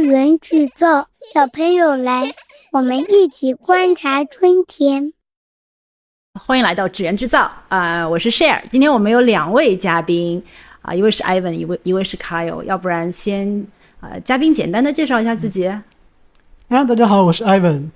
次元制造，小朋友来，我们一起观察春天。欢迎来到智源制造啊、我是 Share。今天我们有两位嘉宾啊、一位是 Ivan，一位一位是 Kyle。要不然先呃，嘉宾简单的介绍一下自己。啊，大家好，我是 Ivan。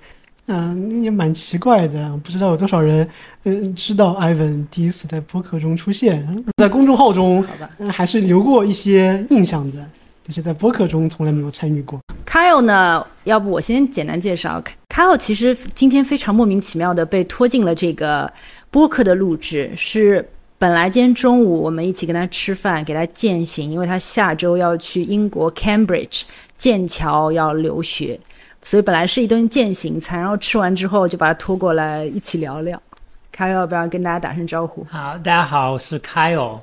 嗯、也蛮奇怪的，不知道有多少人嗯、知道 Ivan 第一次在播客中出现，在公众号中、好吧嗯还是留过一些印象的，但是在播客中从来没有参与过。Kyle 呢，要不我先简单介绍。Kyle 其实今天非常莫名其妙的被拖进了这个播客的录制，是本来今天中午我们一起跟他吃饭，给他践行，因为他下周要去英国 Cambridge 剑桥要留学，所以本来是一顿践行餐，然后吃完之后就把他拖过来一起聊聊。Kyle 要不要跟大家打声招呼？好，大家好，我是 Kyle。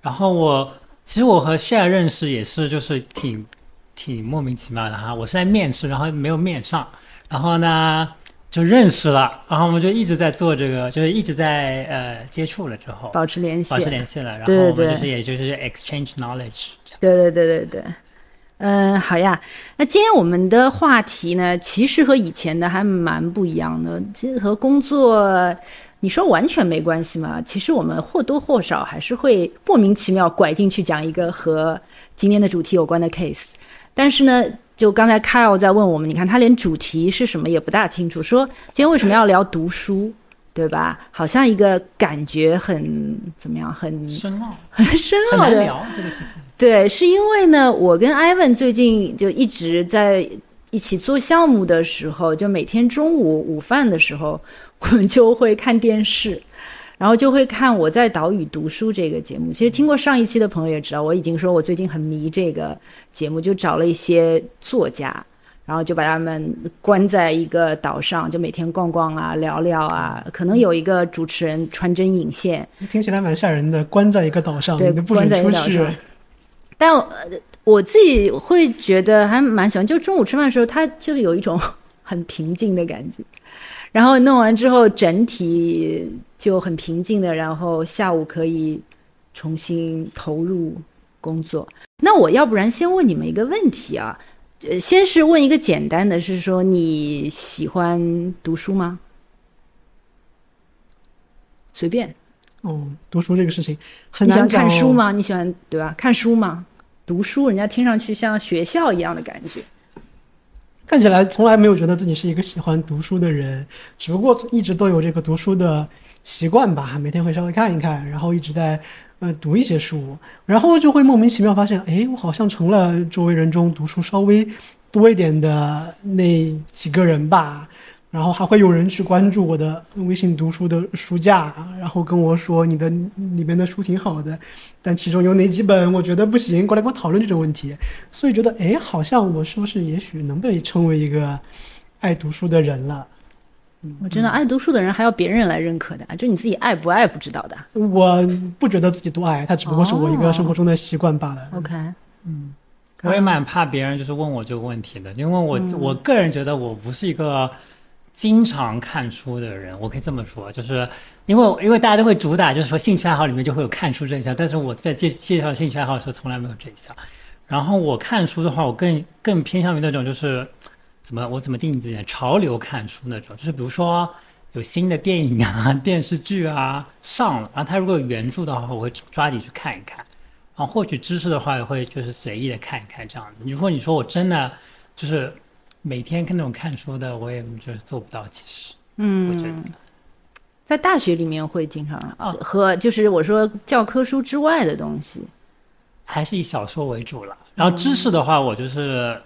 然后我其实我和 Share 认识也是就是挺挺莫名其妙的哈。我是在面试，然后没有面上，然后呢就认识了，然后我们就一直在做这个，就是一直在呃接触了之后保持联系。保持联系了，然后我们就是也就是 exchange knowledge。对对对对对，嗯，好呀。那今天我们的话题呢，其实和以前的还蛮不一样的。其实和工作，你说完全没关系吗？其实我们或多或少还是会莫名其妙拐进去讲一个和今天的主题有关的 case。但是呢，就刚才 Kyle 在问我们，你看他连主题是什么也不大清楚，说今天为什么要聊读书，对吧？好像一个感觉很怎么样，很深奥，很深奥的难聊这个事情。对，是因为呢，我跟 Ivan 最近就一直在一起做项目的时候，就每天中午午饭的时候，我 们就会看电视，然后就会看我在岛屿读书这个节目。其实听过上一期的朋友也知道，我已经说我最近很迷这个节目，就找了一些作家。然后就把他们关在一个岛上，就每天逛逛啊、聊聊啊。可能有一个主持人穿针引线，听起来蛮吓人的，关在一个岛上，对你不关准出去在一个岛上。但我自己会觉得还蛮喜欢，就中午吃饭的时候，它就有一种 很平静的感觉。然后弄完之后，整体就很平静的，然后下午可以重新投入工作。那我要不然先问你们一个问题啊，呃，先是问一个简单的，是说你喜欢读书吗？随便，哦，读书这个事情很你喜欢看书？吗？你喜欢对吧？看书吗？读书，人家听上去像学校一样的感觉。看起来从来没有觉得自己是一个喜欢读书的人，只不过一直都有这个读书的习惯吧，每天会稍微看一看，然后一直在呃读一些书，然后就会莫名其妙发现，哎，我好像成了周围人中读书稍微多一点的那几个人吧。然后还会有人去关注我的微信读书的书架，然后跟我说你的里边的书挺好的，但其中有哪几本我觉得不行，过来跟我讨论这种问题。所以觉得，哎，好像我是不是也许能被称为一个爱读书的人了？我真的爱读书的人还要别人来认可的，就你自己爱不爱不知道的。我不觉得自己多爱，它只不过是我一个生活中的习惯罢了。OK，嗯我也蛮怕别人就是问我这个问题的，因为我、我个人觉得我不是一个经常看书的人，我可以这么说，就是因为因为大家都会主打就是说兴趣爱好里面就会有看书这一项，但是我在介介绍兴趣爱好的时候从来没有这一项。然后我看书的话，我更更偏向于那种就是怎么我怎么定义自己？潮流看书那种，就是比如说有新的电影啊、电视剧啊上了，然后它如果有原著的话，我会抓紧去看一看。然后获取知识的话，也会就是随意的看一看这样子。如果你说我真的就是每天看那种看书的，我也就是做不到。其实，嗯我觉得嗯，在大学里面会经常啊和就是我说教科书之外的东西。还是以小说为主了。然后知识的话，我就是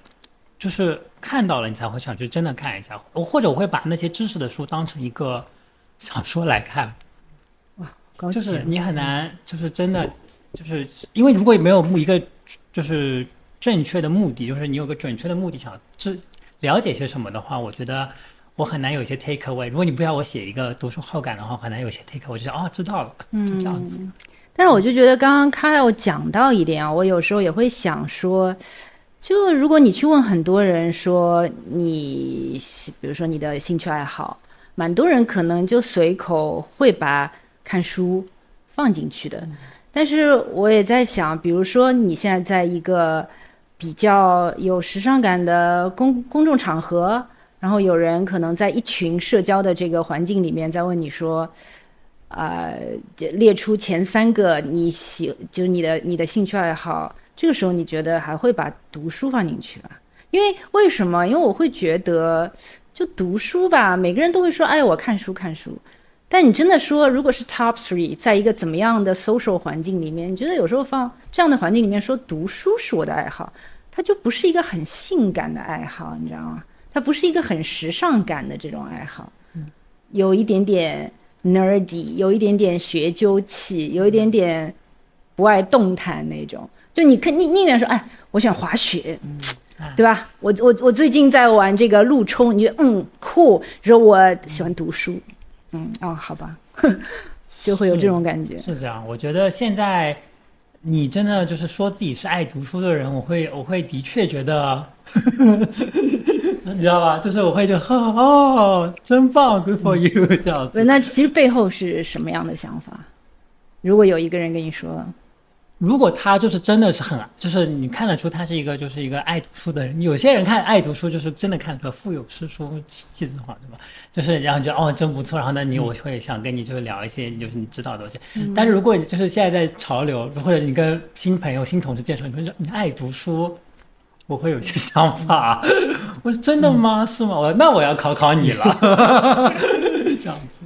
就是看到了，你才会想去真的看一下。我或者我会把那些知识的书当成一个小说来看。高级就是你很难，就是真的，就是因为如果没有一个就是正确的目的，就是你有个准确的目的想知了解些什么的话，我觉得我很难有一些 take away。如果你不要我写一个读书后感的话，很难有一些 take away。我就想哦，知道了，就这样子。但是我就觉得刚刚 Kyle 讲到一点啊，我有时候也会想说，就如果你去问很多人说你喜，比如说你的兴趣爱好，蛮多人可能就随口会把看书放进去的。但是我也在想，比如说你现在在一个比较有时尚感的公公众场合，然后有人可能在一群社交的这个环境里面在问你说，呃，列出前三个你喜就是你的你的兴趣爱好，这个时候你觉得还会把读书放进去吧？因为为什么？因为我会觉得，就读书吧，每个人都会说，哎，我看书看书。但你真的说，如果是 top three，在一个怎么样的 social 环境里面，你觉得有时候放这样的环境里面说读书是我的爱好，它就不是一个很性感的爱好，你知道吗？它不是一个很时尚感的这种爱好，有一点点 nerdy，有一点点学究气，有一点点不爱动弹那种。就你可宁宁愿说，哎，我喜欢滑雪，对吧？我我我最近在玩这个路冲，你觉得嗯酷？说我喜欢读书。嗯哦，好吧，就会有这种感觉。是这样，我觉得现在你真的就是说自己是爱读书的人，我会我会的确觉得，你知道吧？就是我会就 哦，真棒，good for you 这样子。那其实背后是什么样的想法？如果有一个人跟你说。如果他就是真的是很，就是你看得出他是一个就是一个爱读书的人。有些人看爱读书，就是真的看出来腹有诗书气自华，对吧？就是然后就哦真不错，然后那你我会想跟你就是聊一些就是你知道的东西。但是如果你就是现在在潮流，或者你跟新朋友新同事介绍，你会说你爱读书，我会有些想法。我说真的吗？是吗？我那我要考考你了。这样子。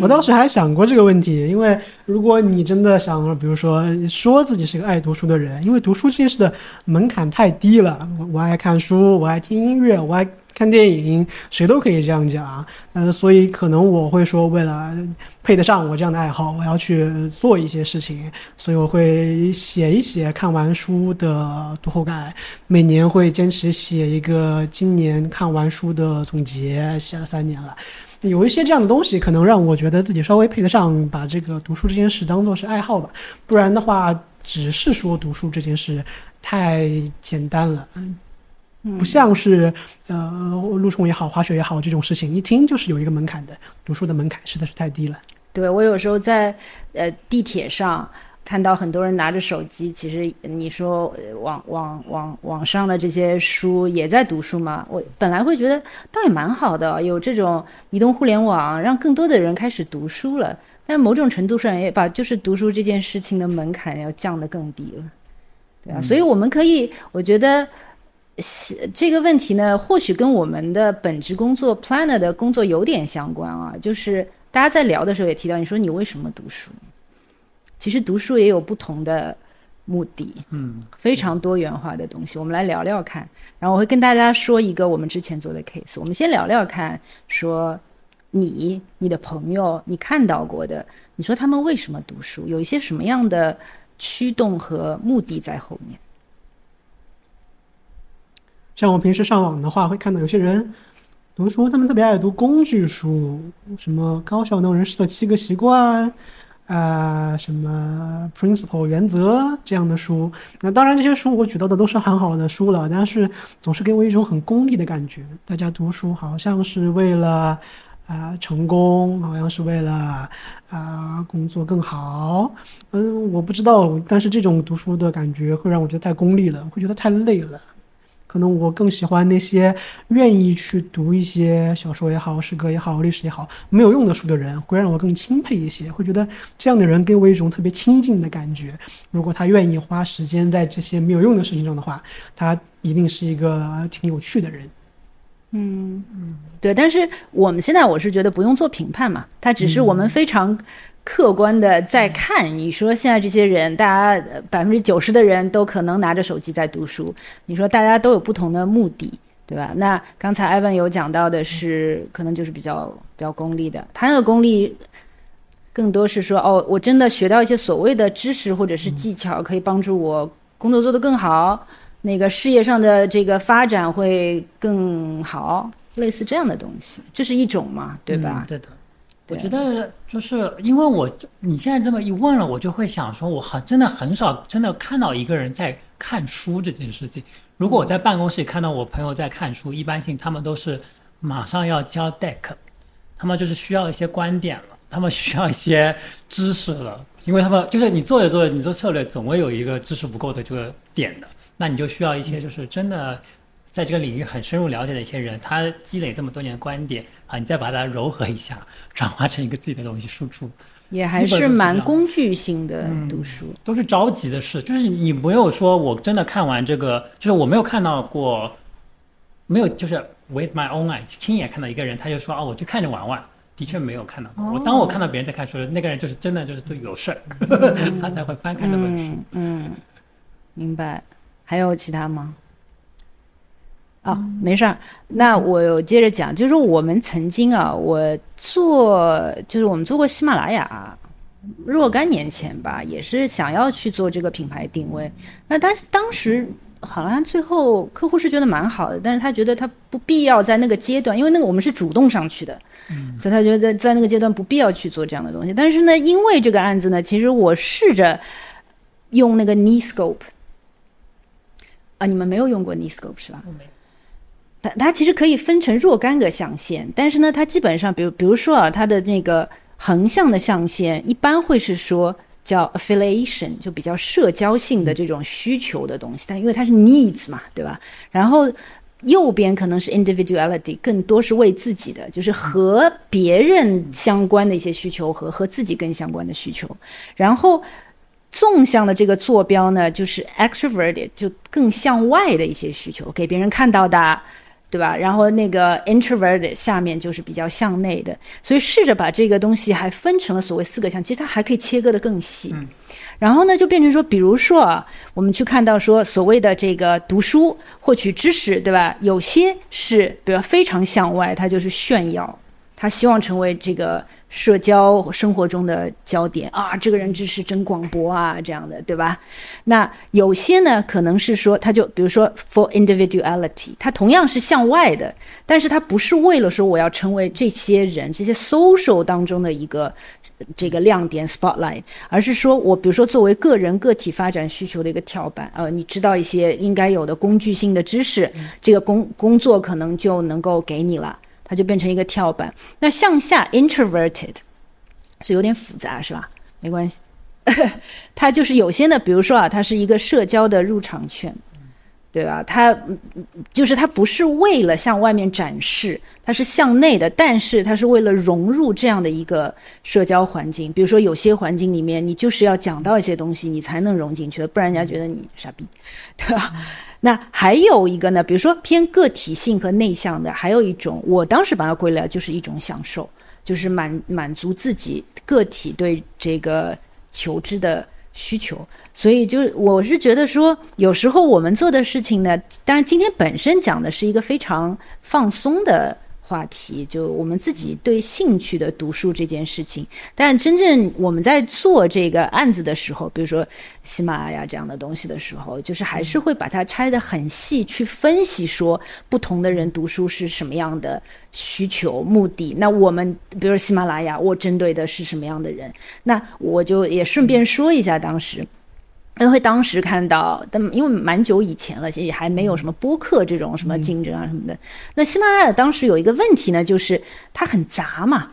我当时还想过这个问题，因为如果你真的想，比如说说自己是个爱读书的人，因为读书这件事的门槛太低了。我我爱看书，我爱听音乐，我爱看电影，谁都可以这样讲。嗯，所以可能我会说，为了配得上我这样的爱好，我要去做一些事情，所以我会写一写看完书的读后感，每年会坚持写一个今年看完书的总结，写了三年了。有一些这样的东西，可能让我觉得自己稍微配得上把这个读书这件事当做是爱好吧。不然的话，只是说读书这件事太简单了，不像是呃路冲也好，滑雪也好这种事情，一听就是有一个门槛的。读书的门槛实在是太低了。对我有时候在呃地铁上。看到很多人拿着手机，其实你说网网网网上的这些书也在读书吗？我本来会觉得倒也蛮好的，有这种移动互联网，让更多的人开始读书了。但某种程度上也把就是读书这件事情的门槛要降得更低了，对啊。所以我们可以，我觉得这个问题呢，或许跟我们的本职工作 planner 的工作有点相关啊。就是大家在聊的时候也提到，你说你为什么读书？其实读书也有不同的目的，嗯，非常多元化的东西。我们来聊聊看，然后我会跟大家说一个我们之前做的 case。我们先聊聊看，说你、你的朋友、你看到过的，你说他们为什么读书？有一些什么样的驱动和目的在后面？像我平时上网的话，会看到有些人读书，他们特别爱读工具书，什么高效能人士的七个习惯。啊，什么 principle 原则这样的书，那当然这些书我举到的都是很好的书了，但是总是给我一种很功利的感觉。大家读书好像是为了啊成功，好像是为了啊工作更好。嗯，我不知道，但是这种读书的感觉会让我觉得太功利了，会觉得太累了。可能我更喜欢那些愿意去读一些小说也好、诗歌也好、历史也好没有用的书的人，会让我更钦佩一些。会觉得这样的人给我一种特别亲近的感觉。如果他愿意花时间在这些没有用的事情上的话，他一定是一个挺有趣的人。嗯嗯，对。但是我们现在我是觉得不用做评判嘛，他只是我们非常。客观的在看，你说现在这些人，大家百分之九十的人都可能拿着手机在读书。你说大家都有不同的目的，对吧？那刚才艾文有讲到的是，可能就是比较比较功利的。他那个功利，更多是说，哦，我真的学到一些所谓的知识或者是技巧，可以帮助我工作做得更好，那个事业上的这个发展会更好，类似这样的东西，这是一种嘛，对吧？对的。我觉得就是因为我你现在这么一问了，我就会想说，我很真的很少真的看到一个人在看书这件事情。如果我在办公室里看到我朋友在看书，一般性他们都是马上要交 deck，他们就是需要一些观点了，他们需要一些知识了，因为他们就是你做着做着，你做策略总会有一个知识不够的这个点的。那你就需要一些就是真的在这个领域很深入了解的一些人，他积累这么多年的观点啊，你再把它糅合一下，转化成一个自己的东西输出。也还是蛮工具性的读书，都是着急的事。就是你没有说我真的看完这个，就是我没有看到过，没有就是 with my own eyes 亲眼看到一个人，他就说啊，我去看着玩玩。的确没有看到过。我当我看到别人在看书，那个人就是真的就是都有事儿，他才会翻开这本书。嗯，明白。还有其他吗？哦，没事儿。那我接着讲，就是我们曾经啊，我做就是我们做过喜马拉雅，若干年前吧，也是想要去做这个品牌定位。那但是当时好像最后客户是觉得蛮好的，但是他觉得他不必要在那个阶段，因为那个我们是主动上去的，所以他觉得在那个阶段不必要去做这样的东西。但是呢，因为这个案子呢，其实我试着用那个 Neyscope 啊，你们没有用过 Neyscope 是吧？它其实可以分成若干个象限，但是呢，它基本上，比如比如说啊，它的那个横向的象限一般会是说叫 affiliation，就比较社交性的这种需求的东西，但因为它是 needs 嘛，对吧？然后右边可能是 individuality，更多是为自己的，就是和别人相关的一些需求和和自己更相关的需求。然后纵向的这个坐标呢，就是 extroverted，就更向外的一些需求，给别人看到的。对吧？然后那个 introvert 下面就是比较向内的，所以试着把这个东西还分成了所谓四个项，其实它还可以切割的更细。然后呢，就变成说，比如说啊，我们去看到说所谓的这个读书获取知识，对吧？有些是比如非常向外，他就是炫耀，他希望成为这个。社交生活中的焦点啊，这个人知识真广博啊，这样的对吧？那有些呢，可能是说，他就比如说 for individuality，他同样是向外的，但是他不是为了说我要成为这些人这些 social 当中的一个这个亮点 spotlight，而是说我比如说作为个人个体发展需求的一个跳板，呃，你知道一些应该有的工具性的知识，这个工工作可能就能够给你了。它就变成一个跳板。那向下 introverted 是有点复杂，是吧？没关系，它就是有些呢，比如说啊，它是一个社交的入场券，对吧？它就是它不是为了向外面展示，它是向内的，但是它是为了融入这样的一个社交环境。比如说有些环境里面，你就是要讲到一些东西，你才能融进去的，不然人家觉得你傻逼，对吧？那还有一个呢，比如说偏个体性和内向的，还有一种，我当时把它归类就是一种享受，就是满满足自己个体对这个求知的需求。所以就我是觉得说，有时候我们做的事情呢，当然今天本身讲的是一个非常放松的。话题就我们自己对兴趣的读书这件事情，但真正我们在做这个案子的时候，比如说喜马拉雅这样的东西的时候，就是还是会把它拆得很细，去分析说不同的人读书是什么样的需求目的。那我们比如喜马拉雅，我针对的是什么样的人？那我就也顺便说一下当时。因为当时看到，但因为蛮久以前了，也还没有什么播客这种什么竞争啊什么的。那喜马拉雅当时有一个问题呢，就是它很杂嘛，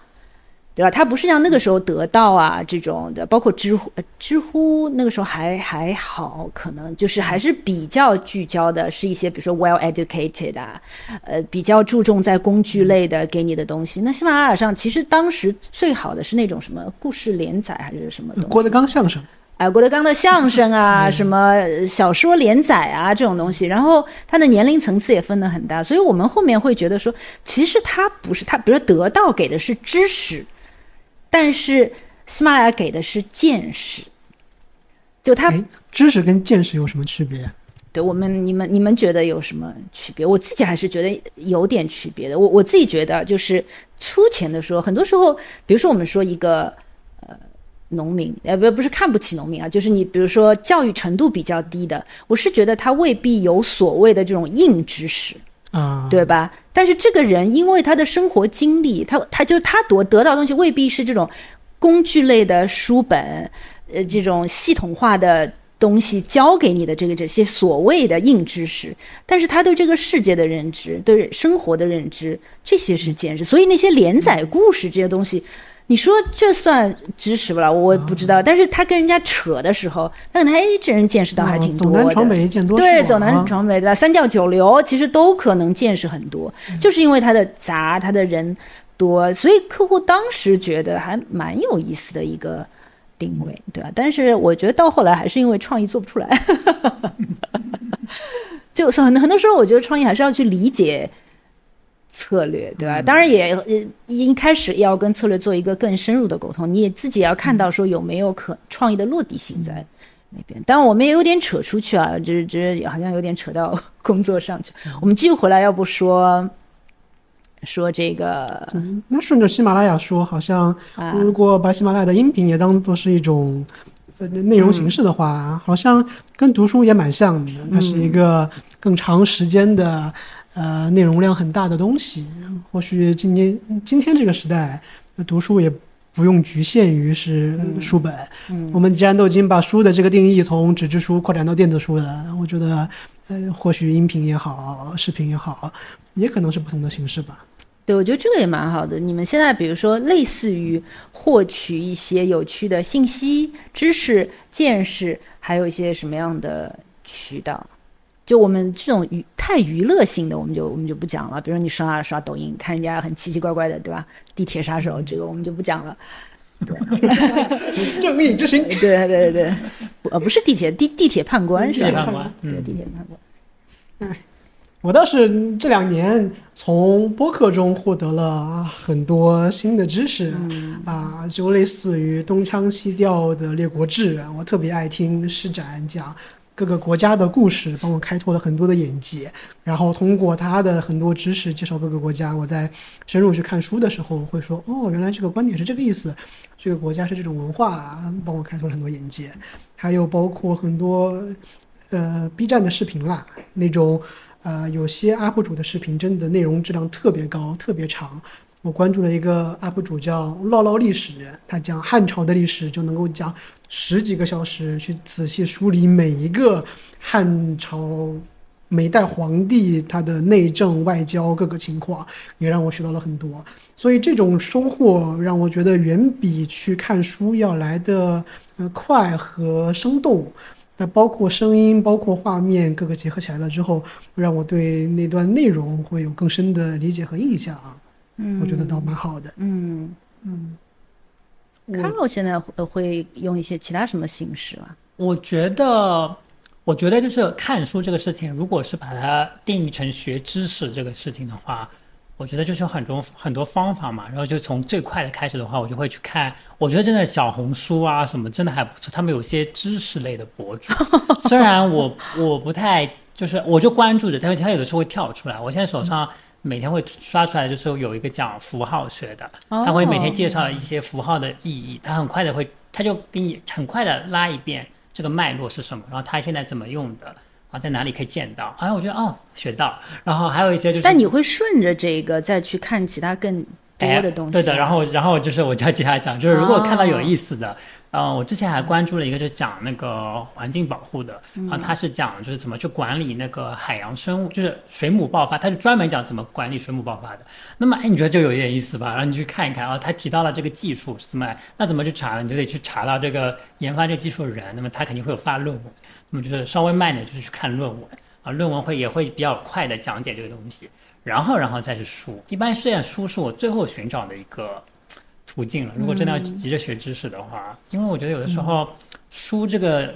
对吧？它不是像那个时候得到啊这种的，包括知乎，知乎那个时候还还好，可能就是还是比较聚焦的，是一些比如说 well educated 啊，呃，比较注重在工具类的给你的东西。那喜马拉雅上其实当时最好的是那种什么故事连载还是什么东西？郭德纲相声。啊，郭德纲的相声啊，什么小说连载啊，这种东西，然后他的年龄层次也分得很大，所以我们后面会觉得说，其实他不是他，比如说得到给的是知识，但是喜马拉雅给的是见识，就他知识跟见识有什么区别？对我们，你们你们觉得有什么区别？我自己还是觉得有点区别的。我我自己觉得就是粗浅的说，很多时候，比如说我们说一个。农民，呃，不，不是看不起农民啊，就是你，比如说教育程度比较低的，我是觉得他未必有所谓的这种硬知识啊，对吧？但是这个人因为他的生活经历，他他就是他得得到的东西未必是这种工具类的书本，呃，这种系统化的东西教给你的这个这些所谓的硬知识，但是他对这个世界的认知，对生活的认知，这些是见识。所以那些连载故事这些东西。你说这算知识不啦？我不知道。但是他跟人家扯的时候，他可能哎，这人见识倒还挺多的。走南闯北见多对，走南闯北对吧？三教九流其实都可能见识很多，就是因为他的杂，他的人多，所以客户当时觉得还蛮有意思的一个定位，对吧？但是我觉得到后来还是因为创意做不出来，就很很多时候，我觉得创意还是要去理解。策略对吧？当然也一开始要跟策略做一个更深入的沟通，你也自己要看到说有没有可创意的落地性在那边。但我们也有点扯出去啊，就是就是好像有点扯到工作上去。我们继续回来，要不说说这个？那顺着喜马拉雅说，好像如果把喜马拉雅的音频也当做是一种内容形式的话，好像跟读书也蛮像的。它是一个更长时间的。呃，内容量很大的东西，或许今年今天这个时代，读书也不用局限于是书本。我们既然都已经把书的这个定义从纸质书扩展到电子书了，我觉得，呃，或许音频也好，视频也好，也可能是不同的形式吧。对，我觉得这个也蛮好的。你们现在比如说，类似于获取一些有趣的信息、知识、见识，还有一些什么样的渠道？就我们这种娱太娱乐性的，我们就我们就不讲了。比如说你刷刷抖音，看人家很奇奇怪怪的，对吧？地铁杀手这个我们就不讲了。正义之行。对对对对，呃，不是地铁地地铁判官是吧？地铁判官，对地铁判官。嗯，我倒是这两年从播客中获得了很多新的知识啊，就类似于东腔西调的《列国志》，我特别爱听施展讲。各个国家的故事帮我开拓了很多的眼界，然后通过他的很多知识介绍各个国家，我在深入去看书的时候会说，哦，原来这个观点是这个意思，这个国家是这种文化，帮我开拓了很多眼界。还有包括很多，呃，B 站的视频啦，那种，呃，有些 UP 主的视频真的内容质量特别高，特别长。我关注了一个 UP 主叫唠唠历史，他讲汉朝的历史就能够讲十几个小时，去仔细梳理每一个汉朝每代皇帝他的内政外交各个情况，也让我学到了很多。所以这种收获让我觉得远比去看书要来的快和生动。那包括声音，包括画面，各个结合起来了之后，让我对那段内容会有更深的理解和印象。嗯，我觉得倒蛮好的。嗯嗯，Carol 现在会用一些其他什么形式啊？我觉得，我觉得就是看书这个事情，如果是把它定义成学知识这个事情的话，我觉得就是有很多很多方法嘛。然后就从最快的开始的话，我就会去看。我觉得真的小红书啊什么真的还不错，他们有些知识类的博主。虽然我我不太就是我就关注着，但是他有的时候会跳出来。我现在手上。每天会刷出来，就是有一个讲符号学的，他会每天介绍一些符号的意义，他很快的会，他就给你很快的拉一遍这个脉络是什么，然后他现在怎么用的，啊，在哪里可以见到，哎，我觉得哦，学到，然后还有一些就是，但你会顺着这个再去看其他更。多的东西，对的，然后，然后就是我就要接下来讲，就是如果看到有意思的，呃，我之前还关注了一个，就是讲那个环境保护的，啊，他是讲就是怎么去管理那个海洋生物，就是水母爆发，他是专门讲怎么管理水母爆发的。那么，哎，你觉得就有一点意思吧？然后你去看一看，啊，他提到了这个技术是怎么，那怎么去查呢？你就得去查到这个研发这个技术的人，那么他肯定会有发论文，那么就是稍微慢点，就是去看论文，啊，论文会也会比较快的讲解这个东西。然后，然后再是书。一般虽然书是我最后寻找的一个途径了。如果真的要急着学知识的话，因为我觉得有的时候书这个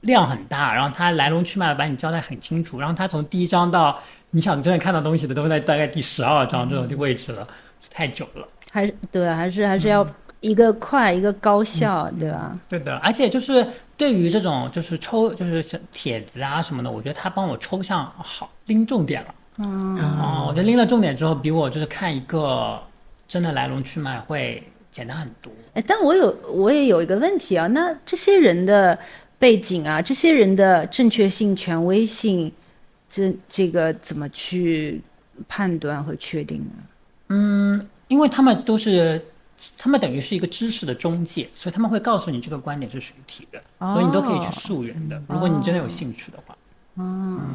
量很大，然后它来龙去脉把你交代很清楚，然后它从第一章到你想真的看到东西的都在大概第十二章这种位置了，太久了。还是对，还是还是要一个快，一个高效，对吧？对的，而且就是对于这种就是抽就是像帖子啊什么的，我觉得他帮我抽象好拎重点了。哦，我觉得拎了重点之后，比我就是看一个真的来龙去脉会简单很多。哎，但我有我也有一个问题啊，那这些人的背景啊，这些人的正确性、权威性，这这个怎么去判断和确定呢？嗯，因为他们都是，他们等于是一个知识的中介，所以他们会告诉你这个观点是谁提的，所以你都可以去溯源的。如果你真的有兴趣的话，嗯。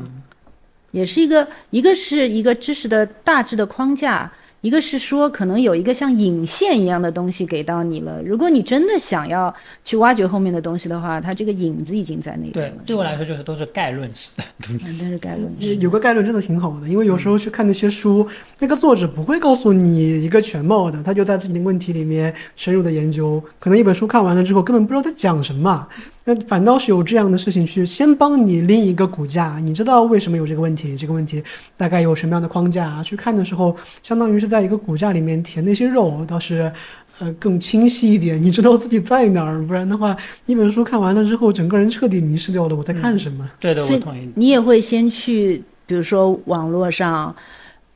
也是一个，一个是一个知识的大致的框架，一个是说，可能有一个像引线一样的东西给到你了。如果你真的想要去挖掘后面的东西的话，它这个影子已经在那边对了。，对我来说就是都是概论式的东嗯，西。都是概论是有个概论真的挺好的，因为有时候去看那些书，那个作者不会告诉你一个全貌的，他就在自己的问题里面深入的研究。可能一本书看完了之后，根本不知道在讲什么，那反倒是有这样的事情去先帮你拎一个骨架，你知道为什么有这个问题，这个问题大概有什么样的框架，去看的时候，相当于是在一个骨架里面填那些肉，倒是。呃，更清晰一点，你知道自己在哪儿，不然的话，一本书看完了之后，整个人彻底迷失掉了。我在看什么？对的，我同意。你也会先去，比如说网络上，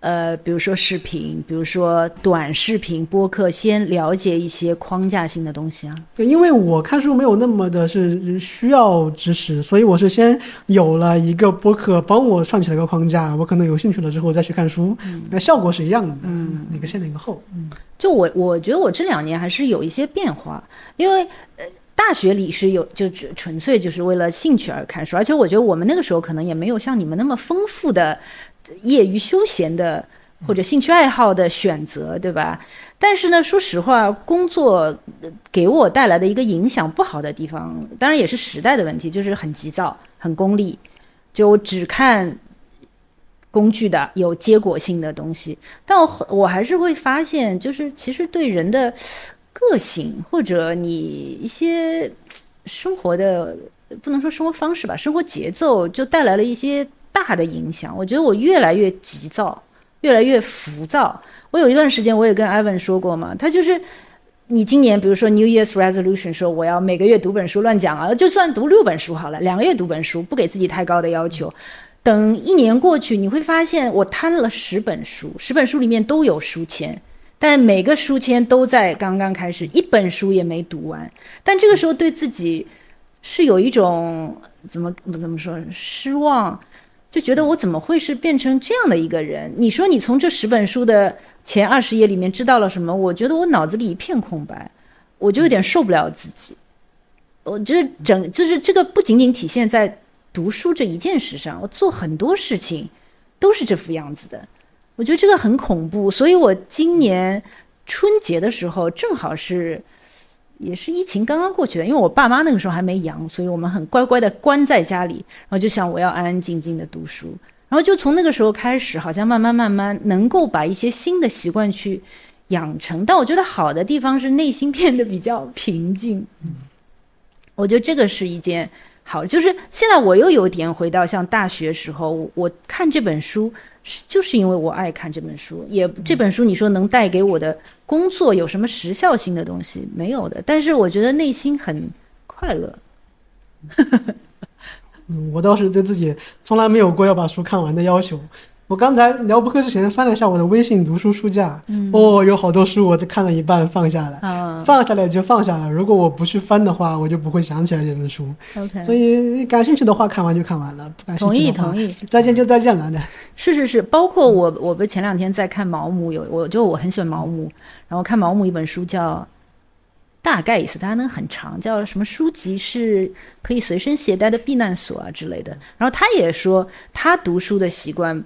呃，比如说视频，比如说短视频、播客，先了解一些框架性的东西啊。对，因为我看书没有那么的是需要知识，所以我是先有了一个播客帮我串起了一个框架，我可能有兴趣了之后再去看书，那效果是一样的，嗯，哪个先哪个后，嗯。就我我觉得我这两年还是有一些变化，因为呃大学里是有就只纯粹就是为了兴趣而看书，而且我觉得我们那个时候可能也没有像你们那么丰富的业余休闲的或者兴趣爱好的选择，对吧？但是呢，说实话，工作呃给我带来的一个影响不好的地方，当然也是时代的问题，就是很急躁、很功利，就只看工具的、有结果性的东西。但我我还是会发现，就是其实对人的个性或者你一些生活的不能说生活方式吧，生活节奏就带来了一些大的影响。我觉得我越来越急躁，越来越浮躁。我有一段时间我也跟 Ivan 说过嘛，他就是。你今年比如说 New Year's Resolution 说我要每个月读本书乱讲啊，就算读六本书好了，两个月读本书，不给自己太高的要求。等一年过去，你会发现我摊了十本书，十本书里面都有书签，但每个书签都在刚刚开始，一本书也没读完。但这个时候对自己是有一种怎么怎么说失望，就觉得我怎么会是变成这样的一个人？你说你从这十本书的前二十页里面知道了什么？我觉得我脑子里一片空白，我就有点受不了自己。我觉得整就是这个不仅仅体现在读书这一件事上，我做很多事情都是这副样子的。我觉得这个很恐怖，所以我今年春节的时候正好是也是疫情刚刚过去的，因为我爸妈那个时候还没阳，所以我们很乖乖的关在家里，然后就想我要安安静静的读书，然后就从那个时候开始，好像慢慢慢慢能够把一些新的习惯去养成。但我觉得好的地方是内心变得比较平静，我觉得这个是一件。好，就是现在我又有点回到像大学时候，我我看这本书是就是因为我爱看这本书，也这本书你说能带给我的工作有什么时效性的东西没有的，但是我觉得内心很快乐。嗯，我倒是对自己从来没有过要把书看完的要求。我刚才聊播客之前翻了一下我的微信读书书架，哦，有好多书我就看了一半放下来，嗯放下来就放下来。如果我不去翻的话，我就不会想起来这本书。，OK，所以感兴趣的话看完就看完了，不感兴同意趣的话同意，再见就再见了。对，是是是，包括我，我不是前两天在看毛姆，有我就我很喜欢毛姆，然后看毛姆一本书叫，大概意思，它那个很长，叫什么书籍是可以随身携带的避难所啊之类的。然后他也说他读书的习惯。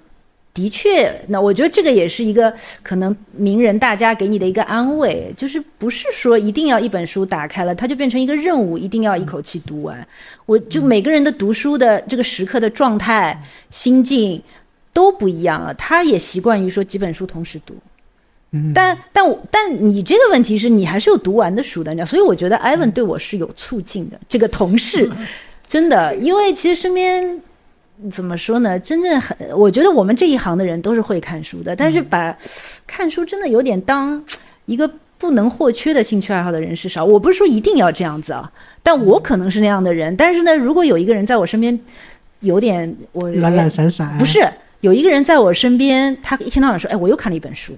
的确，那我觉得这个也是一个可能名人大家给你的一个安慰，就是不是说一定要一本书打开了，它就变成一个任务，一定要一口气读完。我就每个人的读书的这个时刻的状态、心境都不一样了。他也习惯于说几本书同时读，嗯，但但我但你这个问题是你还是有读完的书的，你知道，所以我觉得艾文对我是有促进的。这个同事 真的，因为其实身边怎么说呢，真正很，我觉得我们这一行的人都是会看书的，但是把看书真的有点当一个不能或缺的兴趣爱好的人是少。我不是说一定要这样子啊，但我可能是那样的人。但是呢，如果有一个人在我身边，有点我懒懒散散，不是有一个人在我身边，他一天到晚说：“哎，我又看了一本书。”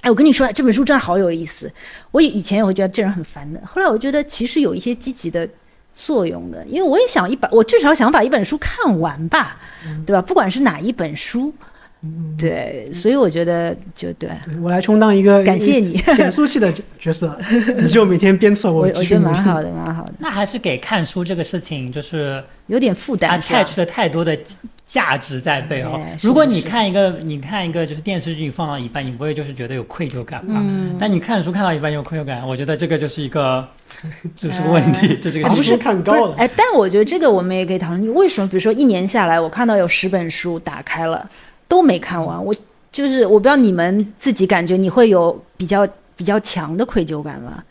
哎，我跟你说，这本书真的好有意思。我以前也会觉得这人很烦的，后来我觉得其实有一些积极的作用的，因为我也想一把，我至少想把一本书看完吧，对吧？不管是哪一本书，对，所以我觉得就对，我来充当一个感谢你。减速器的角 色，你就每天鞭策我，我觉得蛮好的，蛮好的，那还是给看书这个事情，就是有点负担是吧？attach 了太多的价值在背后。如果你看一个，你看一个就是电视剧放到一半，你不会就是觉得有愧疚感吧？嗯。但你看书看到一半有愧疚感，我觉得这个就是一个，这是个问题，这是一个把书问题。看高了。哎，但我觉得这个我们也可以讨论，为什么？比如说一年下来，我看到有十本书打开了都没看完，我就是我不知道你们自己感觉你会有比较比较强的愧疚感吗？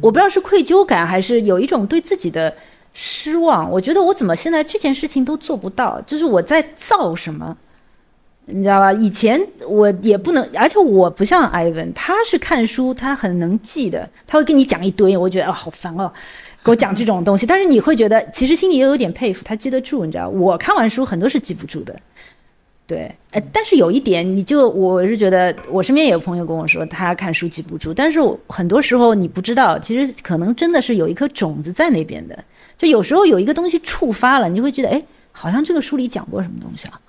我不知道是愧疚感还是有一种对自己的失望。我觉得我怎么现在这件事情都做不到，就是我在造什么。你知道吧？以前我也不能，而且我不像艾文，他是看书，他很能记的，他会跟你讲一堆，我觉得啊、好烦哦，给我讲这种东西。但是你会觉得，其实心里也有点佩服，他记得住，你知道？我看完书很多是记不住的，对，哎，但是有一点，你就我是觉得，我身边也有朋友跟我说，他看书记不住，但是很多时候你不知道，其实可能真的是有一颗种子在那边的，就有时候有一个东西触发了，你就会觉得，哎，好像这个书里讲过什么东西啊，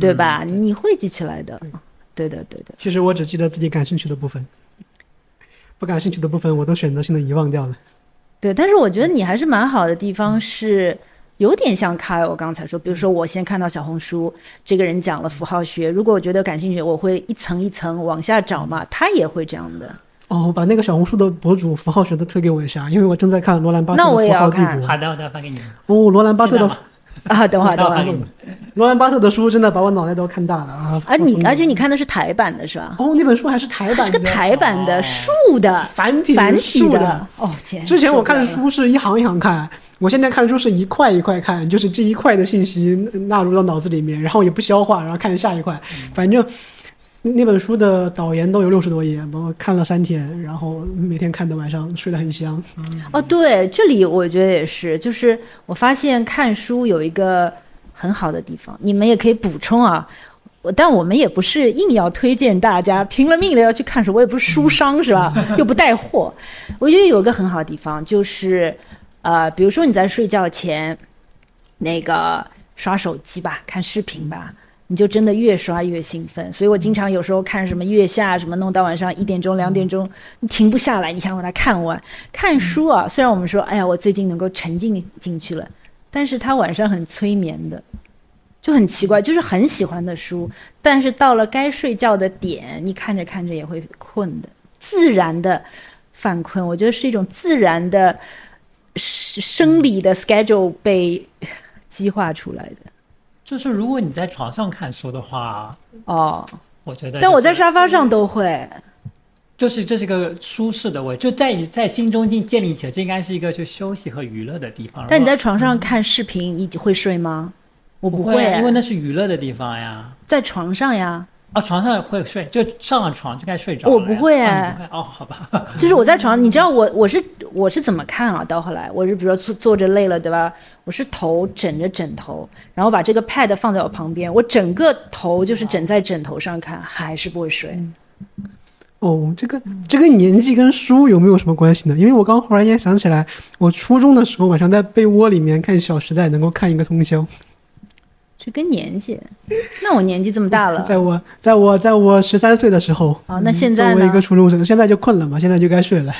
对吧？你会记起来的，对的，对的。其实我只记得自己感兴趣的部分，不感兴趣的部分我都选择性的遗忘掉了。对，但是我觉得你还是蛮好的地方是，有点像开我刚才说，比如说我先看到小红书，这个人讲了符号学，如果我觉得感兴趣，我会一层一层往下找嘛，他也会这样的。哦，把那个小红书的博主符号学的推给我一下，因为我正在看罗兰巴特那我也的符号帝要看国。好的，我再发给你。哦，罗兰巴特的啊，等会儿，等会儿。罗兰巴特的书真的把我脑袋都看大了啊！啊，你而且你看的是台版的是吧？哦，那本书还是台版的，它是个台版的哦竖的繁体繁体的。哦，天！之前我看受不了了，书是一行一行看，我现在看书是一块一块看，就是这一块的信息纳入到脑子里面，然后也不消化，然后看下一块，反正那本书的导言都有六十多页，我看了三天，然后每天看的晚上睡得很香。哦，对，这里我觉得也是，就是我发现看书有一个很好的地方，你们也可以补充啊。我但我们也不是硬要推荐大家拼了命的要去看书，我也不是书商是吧？又不带货。我觉得有一个很好的地方就是，呃，比如说你在睡觉前，那个刷手机吧，看视频吧。你就真的越刷越兴奋，所以我经常有时候看什么月下什么，弄到晚上一点钟、两点钟，你停不下来，你想把它看完。看书啊，虽然我们说，哎呀，我最近能够沉浸进去了，但是它晚上很催眠的，就很奇怪，就是很喜欢的书，但是到了该睡觉的点，你看着看着也会困的，自然的犯困。我觉得是一种自然的生生理的 schedule 被激化出来的。就是如果你在床上看书的话，哦，我觉得、但我在沙发上都会。就是这是个舒适的位，就在你在心中建建立起来，这应该是一个去休息和娱乐的地方。但你在床上看视频，你会睡吗？我果不会，啊因为那是娱乐的地方呀。在床上呀，啊，床上会睡，就上了床就该睡着了。我不会啊哎哦，好吧。就是我在床上，你知道我我是我是怎么看啊？到后来我是比如说坐坐着累了，对吧？我是头枕着枕头，然后把这个 pad 放在我旁边，我整个头就是枕在枕头上看，还是不会睡。哦，这个这个年纪跟书有没有什么关系呢？因为我刚忽然间想起来，我初中的时候晚上在被窝里面看《小时代》，能够看一个通宵。这跟年纪，那我年纪这么大了，在我在我在我十三岁的时候，啊那现在呢作为一个初中生，现在就困了嘛，现在就该睡了。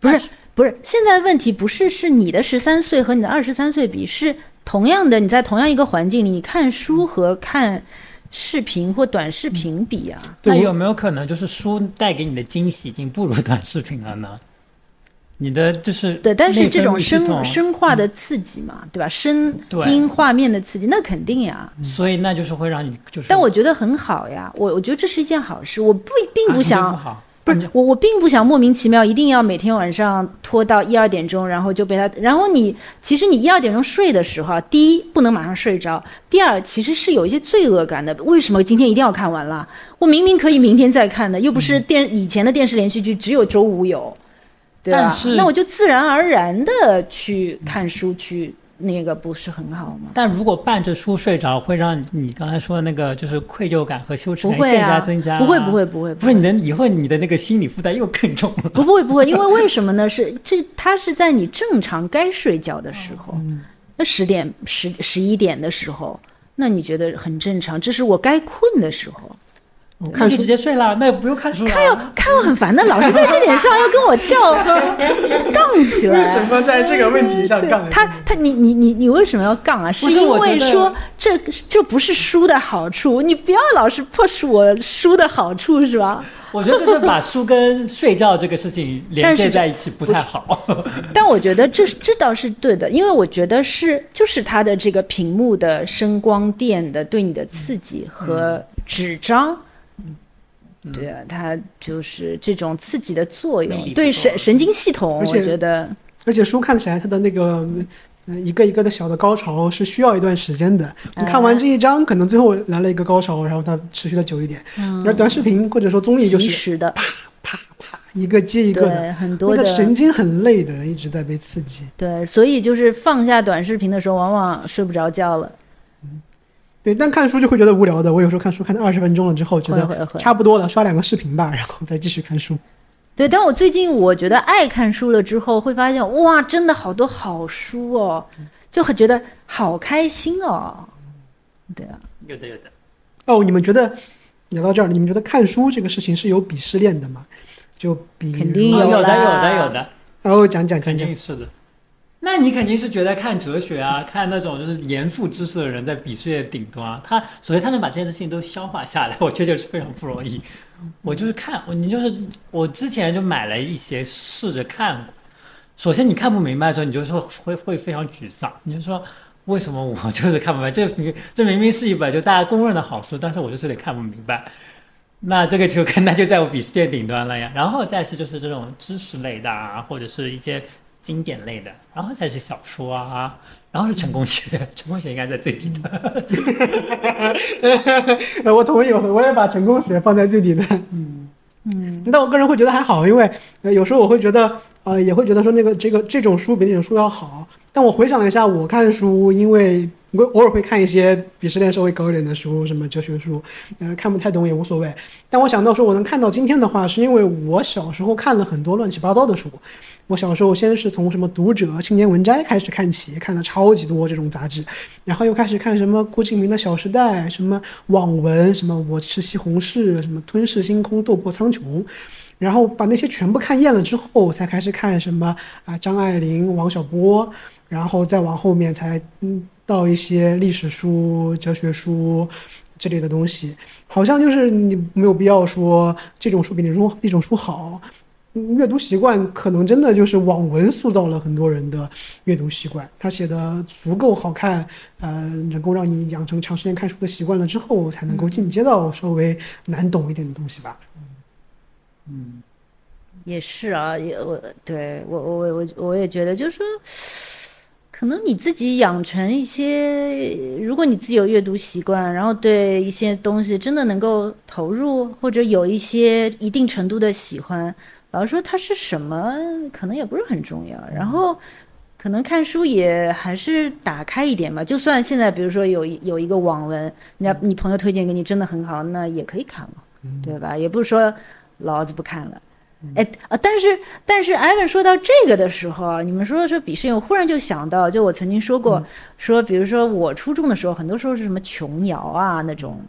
不是不是，现在问题不是是你的十三岁和你的二十三岁比，是同样的，你在同样一个环境里，你看书和看视频或短视频比啊。对我那有没有可能就是书带给你的惊喜已经不如短视频了呢？你的就是对，但是这种生生化的刺激嘛，对吧？声音画面的刺激，那肯定呀。所以那就是会让你就是。但我觉得很好呀，我我觉得这是一件好事。我不并不想，不是我我并不想莫名其妙一定要每天晚上拖到一二点钟，然后就被他。然后你其实你一二点钟睡的时候啊，第一不能马上睡着，第二其实是有一些罪恶感的。为什么今天一定要看完了？我明明可以明天再看的，又不是电以前的电视连续剧只有周五有，对吧但是？那我就自然而然的去看书去。那个不是很好吗？但如果伴着书睡着，会让你刚才说的那个就是愧疚感和羞耻感更加增加、不会不会不会，不是你的以后你的那个心理负担又更重了。不会不会，因为为什么呢？是 这它是在你正常该睡觉的时候，那十点十十一点的时候，那你觉得很正常，这是我该困的时候。我看书那就直接睡了，那也不用看书了。看又看我很烦的，老是在这点上要跟我叫 杠起来。为什么在这个问题上杠？他他你你你你为什么要杠啊？是因为说这这不是书的好处，你不要老是 push 我书的好处是吧？我觉得就是把书跟睡觉这个事情连接在一起不太好。但我觉得这这倒是对的，因为我觉得是就是它的这个屏幕的声光电的对你的刺激和纸张。对啊，它就是这种刺激的作用，对神神经系统，我而且觉得而且书看起来它的那个。呃，一个一个的小的高潮是需要一段时间的。你看完这一章，可能最后来了一个高潮，然后它持续的久一点。而短视频或者说综艺就及是时的，啪啪一个接一个的，很多的神经很累的，一直在被刺激。对，所以就是放下短视频的时候，往往睡不着觉了。对，但看书就会觉得无聊的。我有时候看书看到二十分钟了之后，觉得会会会差不多了，刷两个视频吧，然后再继续看书。对，但我最近我觉得爱看书了之后，会发现哇，真的好多好书哦，就很觉得好开心哦。对啊，有的有的，哦，你们觉得聊到这儿，你们觉得看书这个事情是有鄙视链的吗？就比如肯定有有的有的有的，然后讲讲讲讲肯定，是的。那你肯定是觉得看哲学啊，看那种就是严肃知识的人在鄙视链顶端，他首先他能把这些事情都消化下来，我觉得就是非常不容易。我就是看，你就是我之前就买了一些试着看过。首先你看不明白的时候，你就说会会非常沮丧，你就说为什么我就是看不明白？这明这明明是一本就大家公认的好书，但是我就是得看不明白。那这个就跟那就在我鄙视链顶端了呀。然后再是就是这种知识类的啊，或者是一些经典类的，然后才是小说啊，然后是成功学，成功学应该在最底端。呃，我同意，我我也把成功学放在最底的。嗯，但我个人会觉得还好，因为呃有时候我会觉得呃也会觉得说那个这个这种书比那种书要好。但我回想了一下，我看书，因为我偶尔会看一些鄙视链稍微高一点的书，什么哲学书，呃看不太懂也无所谓。但我想到说我能看到今天的话，是因为我小时候看了很多乱七八糟的书。我小时候先是从什么《读者》《青年文摘》开始看起，看了超级多这种杂志，然后又开始看什么郭敬明的《小时代》，什么网文，什么《我吃西红柿》，什么《吞噬星空》《斗破苍穹》，然后把那些全部看厌了之后，才开始看什么啊张爱玲、王小波，然后再往后面才嗯到一些历史书、哲学书这类的东西。好像就是你没有必要说这种书比那种一种书好。嗯阅读习惯可能真的就是网文塑造了很多人的阅读习惯，他写的足够好看，呃，能够让你养成长时间看书的习惯了之后，才能够进阶到稍微难懂一点的东西吧。嗯也是啊，也我对我我我我我也觉得，就是说，可能你自己养成一些，如果你自己有阅读习惯，然后对一些东西真的能够投入，或者有一些一定程度的喜欢，老实说它是什么，可能也不是很重要。然后。可能看书也还是打开一点吧，就算现在比如说有一有一个网文，人家你朋友推荐给你真的很好，那也可以看嘛，对吧？也不是说老子不看了。哎啊！但是但是，艾文说到这个的时候啊，你们说说鄙视链，我忽然就想到，就我曾经说过，说比如说我初中的时候，很多时候是什么琼瑶啊那种，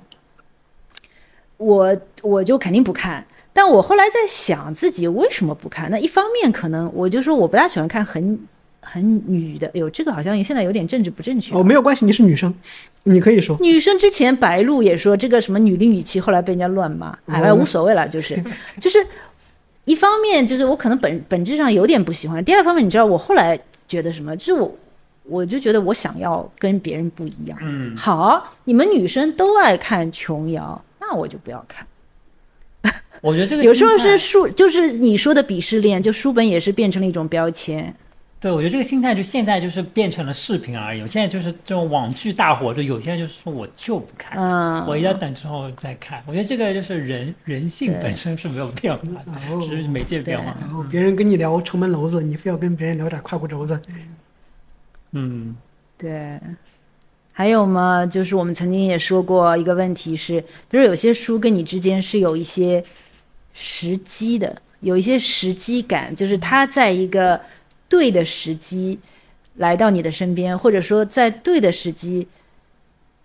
我我就肯定不看。但我后来在想自己为什么不看，那一方面可能我就说我不大喜欢看很很女的，哎呦，这个好像现在有点政治不正确啊。哦，没有关系，你是女生，你可以说。女生之前白鹿也说这个什么女力女气，后来被人家乱骂，哎，哦无所谓了，就是 就是一方面就是我可能本本质上有点不喜欢，第二方面你知道我后来觉得什么，就是我我就觉得我想要跟别人不一样。嗯，好，你们女生都爱看琼瑶，那我就不要看。我觉得这个有时候是书，就是你说的鄙视链，就书本也是变成了一种标签。对，我觉得这个心态就现在就是变成了视频而已。现在就是这种网剧大火，就有些人就是说我就不看，嗯，我一定要等之后再看。我觉得这个就是人人性本身是没有变化的，哦只是媒介变化。然后别人跟你聊城门楼子，你非要跟别人聊点胯骨轴子。嗯，对，还有吗？就是我们曾经也说过一个问题是，比如有些书跟你之间是有一些时机的，有一些时机感，就是它在一个对的时机来到你的身边，或者说在对的时机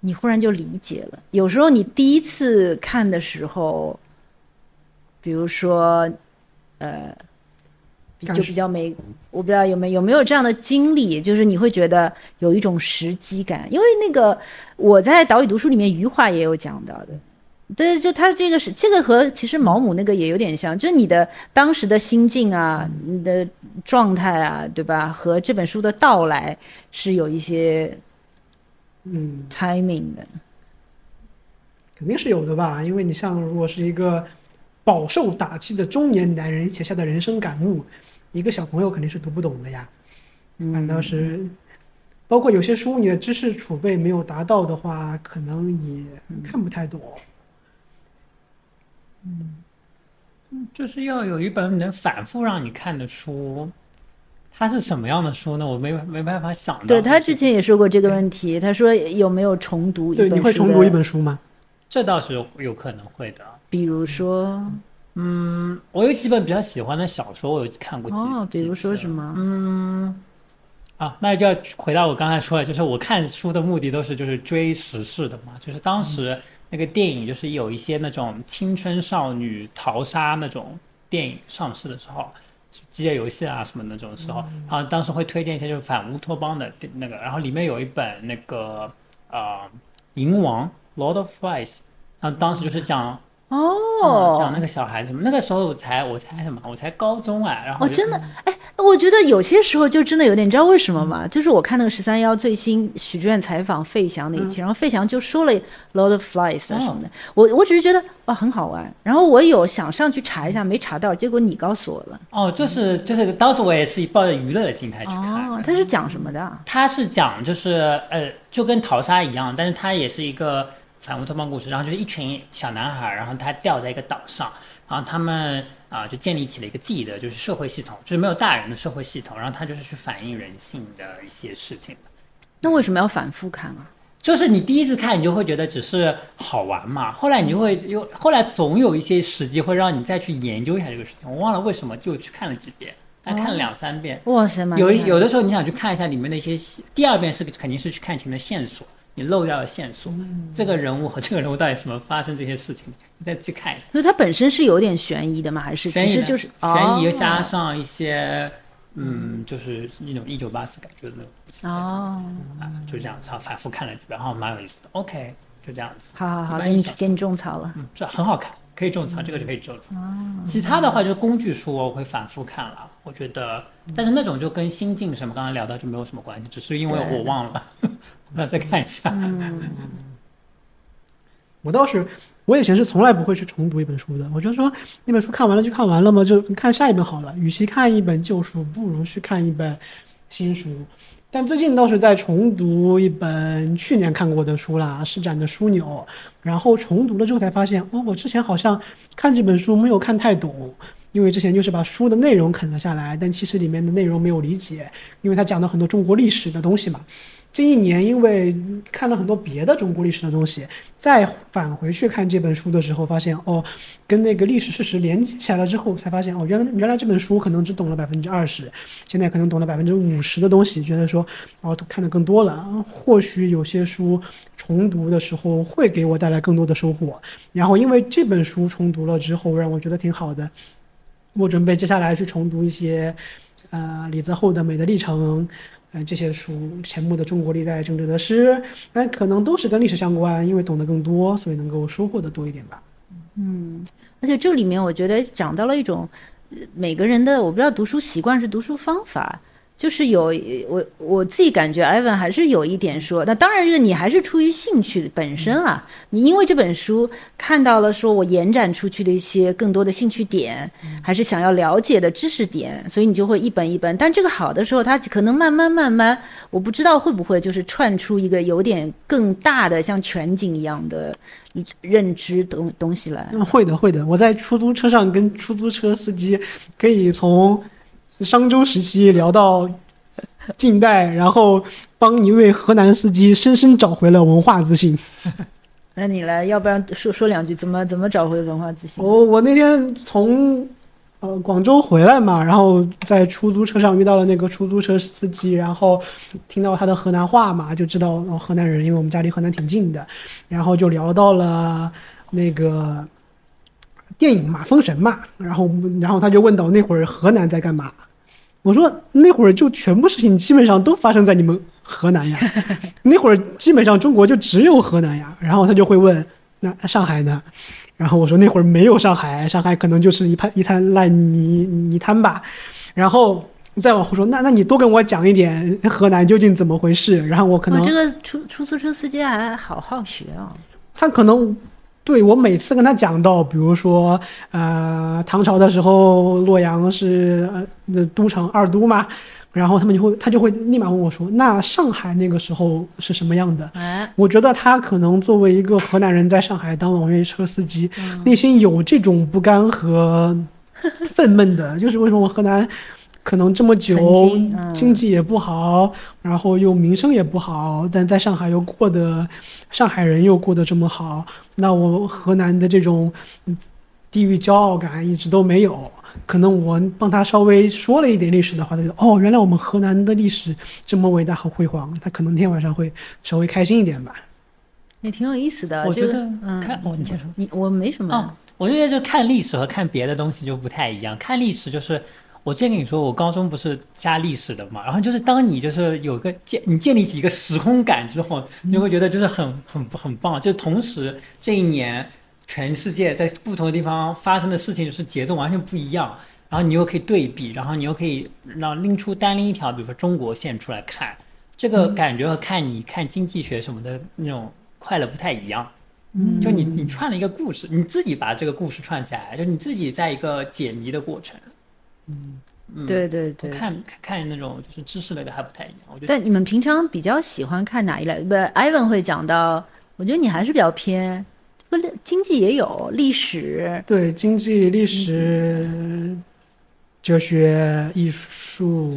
你忽然就理解了。有时候你第一次看的时候，比如说，呃，就比较没，我不知道有没有有没有这样的经历，就是你会觉得有一种时机感，因为那个我在岛屿读书里面余华也有讲到的。对，就他这个是这个和其实毛姆那个也有点像，就是你的当时的心境啊，你的状态啊，对吧？和这本书的到来是有一些嗯 timing 的。肯定是有的吧，因为你像如果是一个饱受打击的中年男人写下的人生感悟，一个小朋友肯定是读不懂的呀。反倒是，包括有些书你的知识储备没有达到的话，可能也看不太懂。就是要有一本能反复让你看的书，它是什么样的书呢？我没没办法想到。对他之前也说过这个问题，他说有没有重读一，本书？你会重读一本书吗？这倒是有有可能会的。比如说，嗯，我有几本比较喜欢的小说，我有看过几。哦，比如说什么？嗯，啊，那就要回到我刚才说的，就是我看书的目的都是就是追时事的嘛，就是当时那个电影就是有一些那种青春少女淘沙那种电影上市的时候，就饥饿游戏啊什么那种时候，然后当时会推荐一些就是反乌托邦的电那个，然后里面有一本那个呃银王 Lord of Flies，然后当时就是讲。哦，讲那个小孩子嘛，那个时候我才我才什么，我才高中啊，然后哦，真的，哎，我觉得有些时候就真的有点，你知道为什么吗？就是我看那个十三幺最新许志远采访费翔那一期，然后费翔就说了 Lord of Flies 啊什么的，我我只是觉得哇很好玩，然后我有想上去查一下，没查到，结果你告诉我了。哦，就是就是当时我也是抱着娱乐的心态去看。哦，他是讲什么的啊？他是讲就是呃，就跟淘沙一样，但是他也是一个反乌托邦故事。然后就是一群小男孩，然后他掉在一个岛上，然后他们啊、就建立起了一个自己的就是社会系统，就是没有大人的社会系统。然后他就是去反映人性的一些事情。那为什么要反复看啊？就是你第一次看，你就会觉得只是好玩嘛，后来你就会又，后来总有一些时机会让你再去研究一下这个事情。我忘了为什么，就去看了几遍，但看了两三遍。哇塞，有有的时候你想去看一下里面的一些，第二遍是肯定是去看前面的线索，你漏掉了线索，这个人物和 这个人物到底什么发生这些事情，你再去看一下。所以它本身是有点悬疑的吗？还是其实就是悬疑哦加上一些，嗯，就是那种一九八四感觉的那种哦，啊，就这样，然后反复看了几遍，然后蛮有意思的。OK，就这样子。好好好，给你给你种草了。嗯，这很好看，可以种草，这个就可以种草。其他的话就是工具书，我会反复看了，我觉得，但是那种就跟心境什么刚刚聊到就没有什么关系，只是因为我忘了，那再看一下。我倒是，我以前是从来不会去重读一本书的。我觉得说那本书看完了就看完了嘛，就看下一本好了。与其看一本旧书，不如去看一本新书。但最近倒是在重读一本去年看过的书啦，施展的枢纽。然后重读了之后才发现，哦，我之前好像看这本书没有看太懂，因为之前就是把书的内容啃了下来，但其实里面的内容没有理解，因为他讲了很多中国历史的东西嘛。这一年因为看了很多别的中国历史的东西，再返回去看这本书的时候，发现哦，跟那个历史事实连接起来了之后，才发现哦，原来原来这本书可能只懂了百分之二十，现在可能懂了百分之五十的东西，觉得说哦，看得更多了。或许有些书重读的时候会给我带来更多的收获。然后因为这本书重读了之后，让我觉得挺好的，我准备接下来去重读一些，呃，李泽厚的《美的历程》。呃，这些书钱穆的《中国历代政治得失》，哎，可能都是跟历史相关，因为懂得更多，所以能够收获的多一点吧。嗯而且这里面我觉得讲到了一种每个人的，我不知道读书习惯是读书方法，就是有我我自己感觉艾文还是有一点说，那当然是你还是出于兴趣本身啦，你因为这本书看到了说我延展出去的一些更多的兴趣点，还是想要了解的知识点，所以你就会一本一本。但这个好的时候，它可能慢慢慢慢，我不知道会不会就是串出一个有点更大的像全景一样的认知东东西来。嗯，会的，会的。我在出租车上跟出租车司机可以从商周时期聊到近代，然后帮一位河南司机深深找回了文化自信。那你来，要不然说说两句，怎么怎么找回文化自信？我我那天从呃广州回来嘛，然后在出租车上遇到了那个出租车司机，然后听到他的河南话嘛，就知道哦河南人，因为我们家离河南挺近的，然后就聊到了那个电影嘛，《封神》嘛，然后然后他就问到那会儿河南在干嘛。我说那会儿就全部事情基本上都发生在你们河南呀，那会儿基本上中国就只有河南呀。然后他就会问，那上海呢？然后我说那会儿没有上海，上海可能就是一滩一滩烂泥泥滩吧。然后再往后说，那那你多跟我讲一点河南究竟怎么回事？然后我可能哇，这个出出租车司机还好好学啊、他可能对我每次跟他讲到，比如说，呃，唐朝的时候洛阳是呃那都城二都嘛，然后他们就会他就会立马问我说，那上海那个时候是什么样的？哎，我觉得他可能作为一个河南人，在上海当网约车司机，内心有这种不甘和愤懑的，就是为什么河南可能这么久经嗯经济也不好，然后又名声也不好，但在上海又过得上海人又过得这么好，那我河南的这种嗯地域骄傲感一直都没有。可能我帮他稍微说了一点历史的话，他就觉得哦，原来我们河南的历史这么伟大和辉煌，他可能那天晚上会稍微开心一点吧。也挺有意思的。我觉得嗯，看哦，你先说。你我没什么。嗯，我觉得就看历史和看别的东西就不太一样。看历史就是，我之前跟你说，我高中不是加历史的嘛，然后就是当你就是有个建你建立起一个时空感之后，你就会觉得就是很很很棒。就同时这一年全世界在不同的地方发生的事情，就是节奏完全不一样。然后你又可以对比，然后你又可以让拎出单拎一条，比如说中国线出来看，这个感觉和看你看经济学什么的那种快乐不太一样。嗯就你你串了一个故事，你自己把这个故事串起来，就你自己在一个解谜的过程。嗯，对对对。看看看那种就是知识类的还不太一样，我觉得。但你们平常比较喜欢看哪一类？不，Ivan 会讲到，我觉得你还是比较偏，不经济也有，历史，对经济、历史、哲学、艺术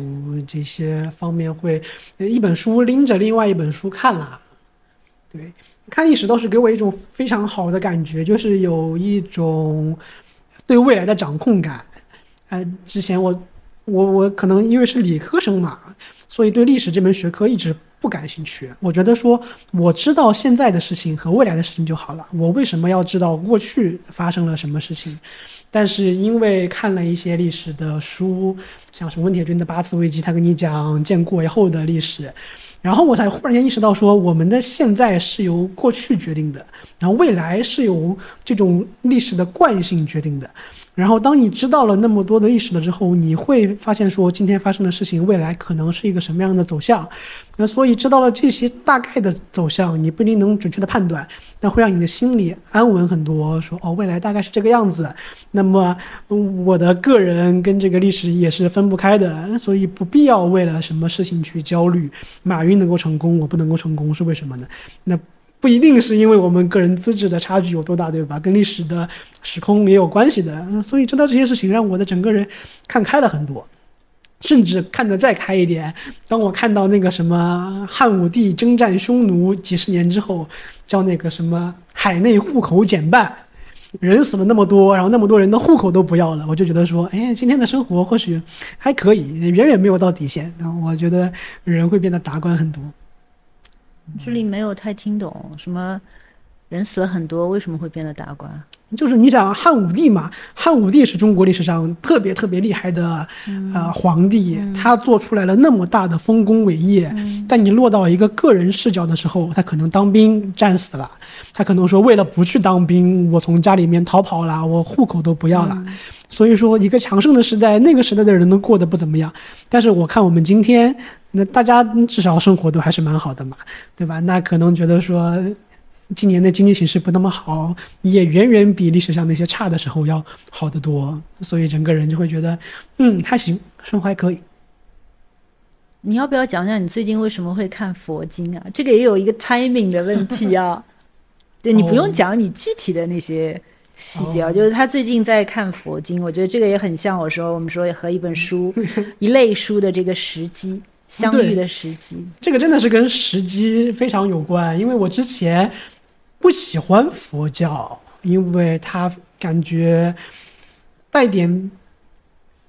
这些方面会，呃一本书拎着另外一本书看啦。对，看历史倒是给我一种非常好的感觉，就是有一种对未来的掌控感。呃，之前我我我可能因为是理科生嘛，所以对历史这门学科一直不感兴趣。我觉得说我知道现在的事情和未来的事情就好了，我为什么要知道过去发生了什么事情？但是因为看了一些历史的书，像什么温铁军的《八次危机》，他跟你讲建国以后的历史，然后我才忽然间意识到说，我们的现在是由过去决定的，然后未来是由这种历史的惯性决定的。然后，当你知道了那么多的历史了之后，你会发现说，今天发生的事情，未来可能是一个什么样的走向。那所以知道了这些大概的走向，你不一定能准确的判断，但会让你的心里安稳很多。说哦，未来大概是这个样子。那么我的个人跟这个历史也是分不开的，所以不必要为了什么事情去焦虑。马云能够成功，我不能够成功，是为什么呢？那不一定是因为我们个人资质的差距有多大，对吧？跟历史的时空也有关系的。嗯所以知道这些事情，让我的整个人看开了很多。甚至看得再开一点，当我看到那个什么汉武帝征战匈奴几十年之后，叫那个什么海内户口减半，人死了那么多，然后那么多人的户口都不要了，我就觉得说，哎，今天的生活或许还可以，远远没有到底线。然后我觉得人会变得达观很多。这里没有太听懂，什么人死了很多，为什么会变得达观？就是你想汉武帝嘛，汉武帝是中国历史上特别特别厉害的呃皇帝，他做出来了那么大的丰功伟业，但你落到一个个人视角的时候，他可能当兵战死了，他可能说为了不去当兵，我从家里面逃跑了，我户口都不要了。所以说，一个强盛的时代，那个时代的人都过得不怎么样。但是我看我们今天，那大家至少生活都还是蛮好的嘛，对吧？那可能觉得说，今年的经济形势不那么好，也远远比历史上那些差的时候要好得多。所以整个人就会觉得，嗯，还行，生活还可以。你要不要讲讲你最近为什么会看佛经啊？这个也有一个 timing 的问题啊。对你不用讲你具体的那些细节啊，哦就是他最近在看佛经，我觉得这个也很像我说我们说和一本书、一类书的这个时机相遇的时机。这个真的是跟时机非常有关，因为我之前不喜欢佛教，因为它感觉带点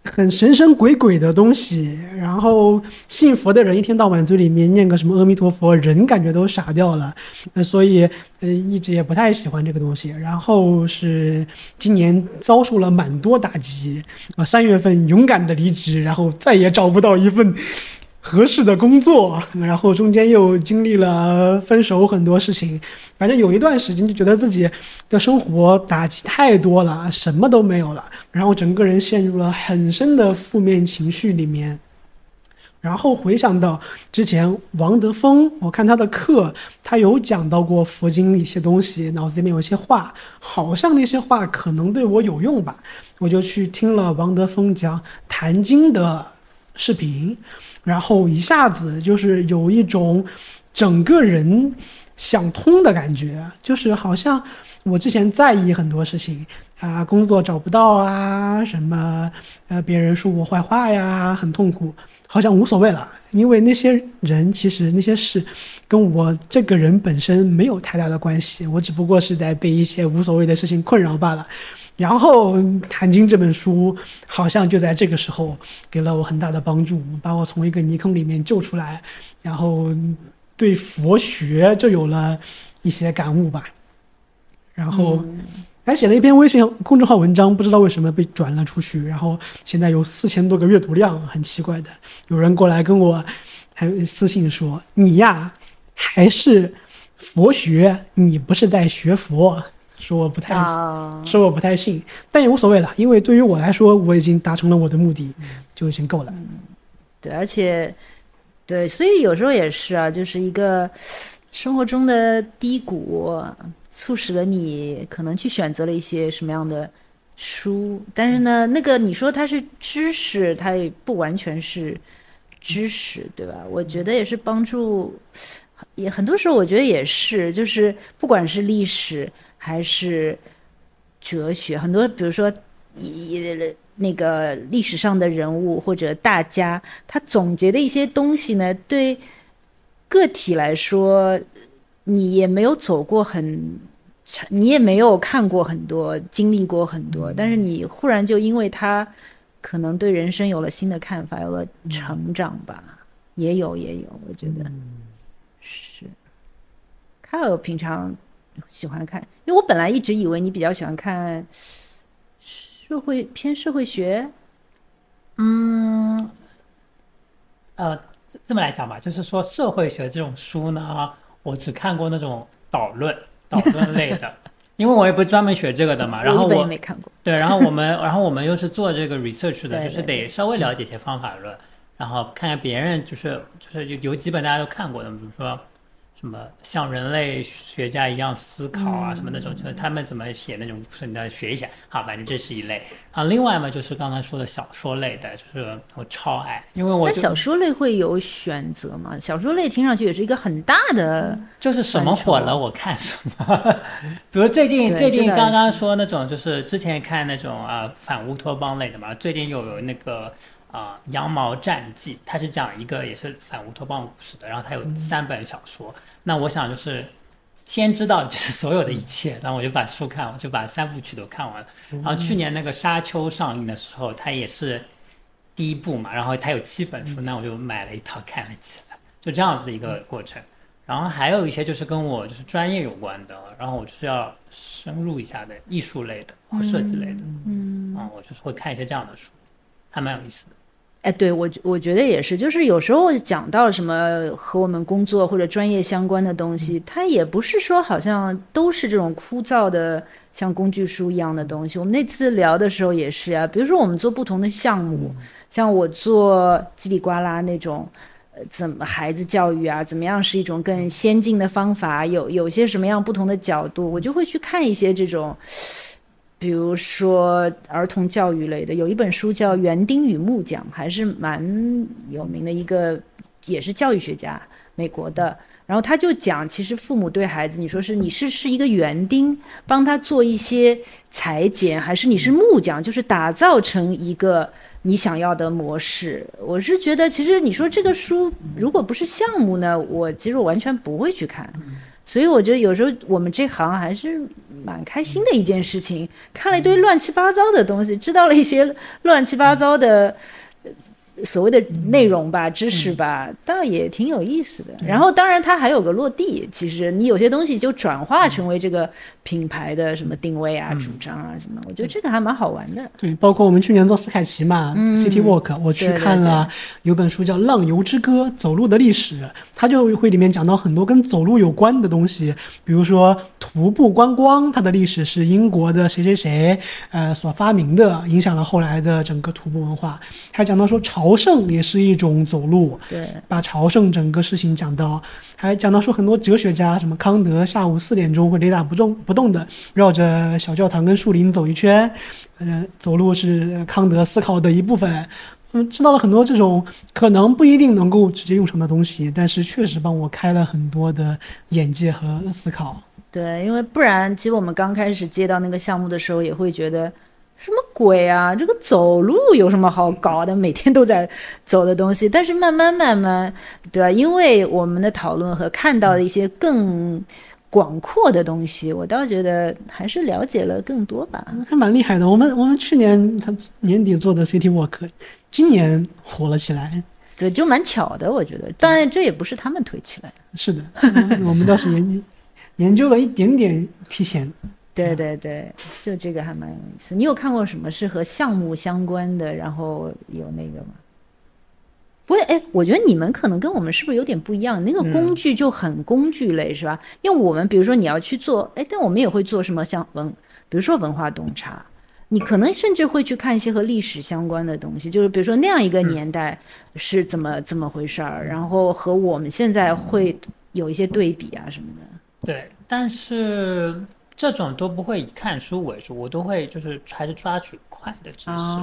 很神神鬼鬼的东西，然后信佛的人一天到晚嘴里面念个什么阿弥陀佛，人感觉都傻掉了，呃，所以呃一直也不太喜欢这个东西。然后是今年遭受了蛮多打击，啊，三月份勇敢的离职，然后再也找不到一份。合适的工作，然后中间又经历了分手很多事情，反正有一段时间就觉得自己的生活打击太多了，什么都没有了，然后整个人陷入了很深的负面情绪里面。然后回想到之前王德峰，我看他的课，他有讲到过佛经一些东西，脑子里面有一些话，好像那些话可能对我有用吧，我就去听了王德峰讲《坛经》的视频。然后一下子就是有一种整个人想通的感觉，就是好像我之前在意很多事情啊，工作找不到啊，什么呃别人说我坏话呀，很痛苦，好像无所谓了，因为那些人其实那些事跟我这个人本身没有太大的关系，我只不过是在被一些无所谓的事情困扰罢了。然后《坛经》这本书好像就在这个时候给了我很大的帮助，把我从一个泥坑里面救出来，然后对佛学就有了一些感悟吧。然后还写了一篇微信公众号文章，不知道为什么被转了出去，然后现在有四千多个阅读量，很奇怪的。有人过来跟我还私信说：“你呀，还是佛学，你不是在学佛。”说我不太，说我不太信，但也无所谓了，因为对于我来说，我已经达成了我的目的，就已经够了。对，而且，对，所以有时候也是啊，就是一个生活中的低谷，促使了你可能去选择了一些什么样的书，但是呢，那个你说它是知识，它也不完全是知识，对吧？我觉得也是帮助，也很多时候我觉得也是，就是不管是历史。还是哲学，很多比如说，以那个历史上的人物或者大家，他总结的一些东西呢，对个体来说，你也没有走过很，你也没有看过很多，经历过很多，但是你忽然就因为他可能对人生有了新的看法，有了成长吧，也有也有，我觉得是。卡尔平常。喜欢看，因为我本来一直以为你比较喜欢看社会偏社会学，嗯，呃，这么来讲吧，就是说社会学这种书呢，我只看过那种导论、导论类的，因为我也不是专门学这个的嘛。然后我没看过。对，然后我们，然后我们又是做这个 research 的，就是得稍微了解一些方法论，然后看看别人，就是就是有有几本大家都看过的，比如说。什么像人类学家一样思考啊，什么那种，就是他们怎么写那种，是你要学一下。好，反正这是一类。啊，另外嘛，就是刚才说的小说类的，就是我超爱，因为我小说类会有选择嘛？小说类听上去也是一个很大的，就是什么火了我看什么。比如最近最近刚刚说那种，就是之前看那种啊反乌托邦类的嘛，最近又有那个。啊，《羊毛战记》它是讲一个也是反乌托邦故事的，然后它有三本小说。那我想就是先知道就是 所有的一切，然后我就把书看完，就把三部曲都看完了。然后去年那个《沙丘》上映的时候，它也是第一部嘛，然后它有七本书，那我就买了一套看了起来，就这样子的一个过程。然后还有一些就是跟我就是专业有关的，然后我就是要深入一下的艺术类的或设计类的，嗯，啊，我就是会看一些这样的书，还蛮有意思的。哎，对我我觉得也是，就是有时候讲到什么和我们工作或者专业相关的东西，它也不是说好像都是这种枯燥的像工具书一样的东西。我们那次聊的时候也是啊，比如说我们做不同的项目，像我做叽里呱啦那种，呃，怎么孩子教育啊，怎么样是一种更先进的方法，有有些什么样不同的角度，我就会去看一些这种。比如说儿童教育类的，有一本书叫《园丁与木匠》，还是蛮有名的一个，也是教育学家，美国的。然后他就讲，其实父母对孩子，你说是你是是一个园丁，帮他做一些裁剪，还是你是木匠，就是打造成一个你想要的模式。我是觉得，其实你说这个书如果不是项目呢，我其实我完全不会去看。所以我觉得有时候我们这行还是蛮开心的一件事情，看了一堆乱七八糟的东西，知道了一些乱七八糟的。所谓的内容吧，知识吧，倒也挺有意思的。然后，当然它还有个落地。其实你有些东西就转化成为这个品牌的什么定位啊、主张啊什么，我觉得这个还蛮好玩的。对，包括我们去年做斯凯奇嘛，City Walk，我去看了有本书叫《浪游之歌：走路的历史》，它就会里面讲到很多跟走路有关的东西，比如说徒步观光，它的历史是英国的谁谁谁呃所发明的，影响了后来的整个徒步文化。还讲到说朝。朝圣也是一种走路，对，把朝圣整个事情讲到，还讲到说很多哲学家，什么康德下午四点钟会雷打不动不动的绕着小教堂跟树林走一圈，嗯，走路是康德思考的一部分，嗯，知道了很多这种可能不一定能够直接用上的东西，但是确实帮我开了很多的眼界和思考。对，因为不然，其实我们刚开始接到那个项目的时候，也会觉得。什么鬼啊！这个走路有什么好搞的？每天都在走的东西。但是慢慢慢慢，对吧？因为我们的讨论和看到的一些更广阔的东西，我倒觉得还是了解了更多吧。还蛮厉害的。我们我们去年他年底做的 City Walk，今年火了起来。对，就蛮巧的，我觉得。当然，这也不是他们推起来的。是的，我们倒是研研究了一点点提前。对对对，就这个还蛮有意思。你有看过什么是和项目相关的，然后有那个吗？不会，哎，我觉得你们可能跟我们是不是有点不一样？那个工具就很工具类，是吧？因为我们比如说你要去做，哎，但我们也会做什么像文，比如说文化洞察，你可能甚至会去看一些和历史相关的东西，就是比如说那样一个年代是怎么怎么回事儿，然后和我们现在会有一些对比啊什么的。对，但是。这种都不会以看书为主，我都会就是还是抓取快的知识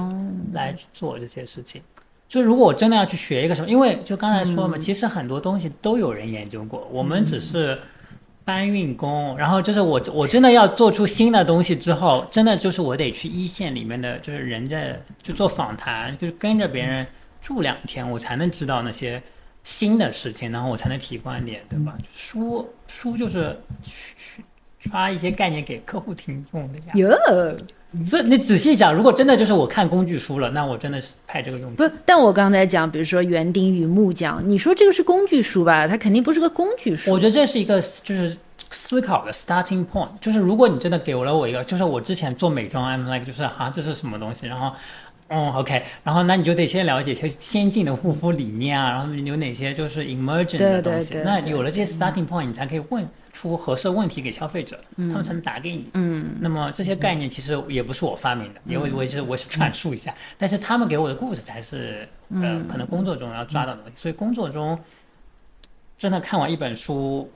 来做这些事情。就如果我真的要去学一个什么，因为就刚才说嘛，其实很多东西都有人研究过，我们只是搬运工。然后就是我我真的要做出新的东西之后，真的就是我得去一线里面的就是人家去做访谈，就是跟着别人住两天，我才能知道那些新的事情，然后我才能提观点，对吧？书书就是去。发一些概念给客户听用的呀。哟，这你仔细想，如果真的就是我看工具书了，那我真的是派这个用。不，但我刚才讲，比如说园丁与木匠，你说这个是工具书吧？它肯定不是个工具书。我觉得这是一个就是思考的 starting point，就是如果你真的给了我一个，就是我之前做美妆，I'm like 就是啊，这是什么东西？然后，嗯，OK，然后那你就得先了解一些先进的护肤理念啊，然后有哪些就是 emerging 的东西。那有了这些 starting point，你才可以问。出合适问题给消费者，他们才能打给你。嗯，那么这些概念其实也不是我发明的，因为我是我是阐述一下，但是他们给我的故事才是呃可能工作中要抓到的东西。所以工作中真的看完一本书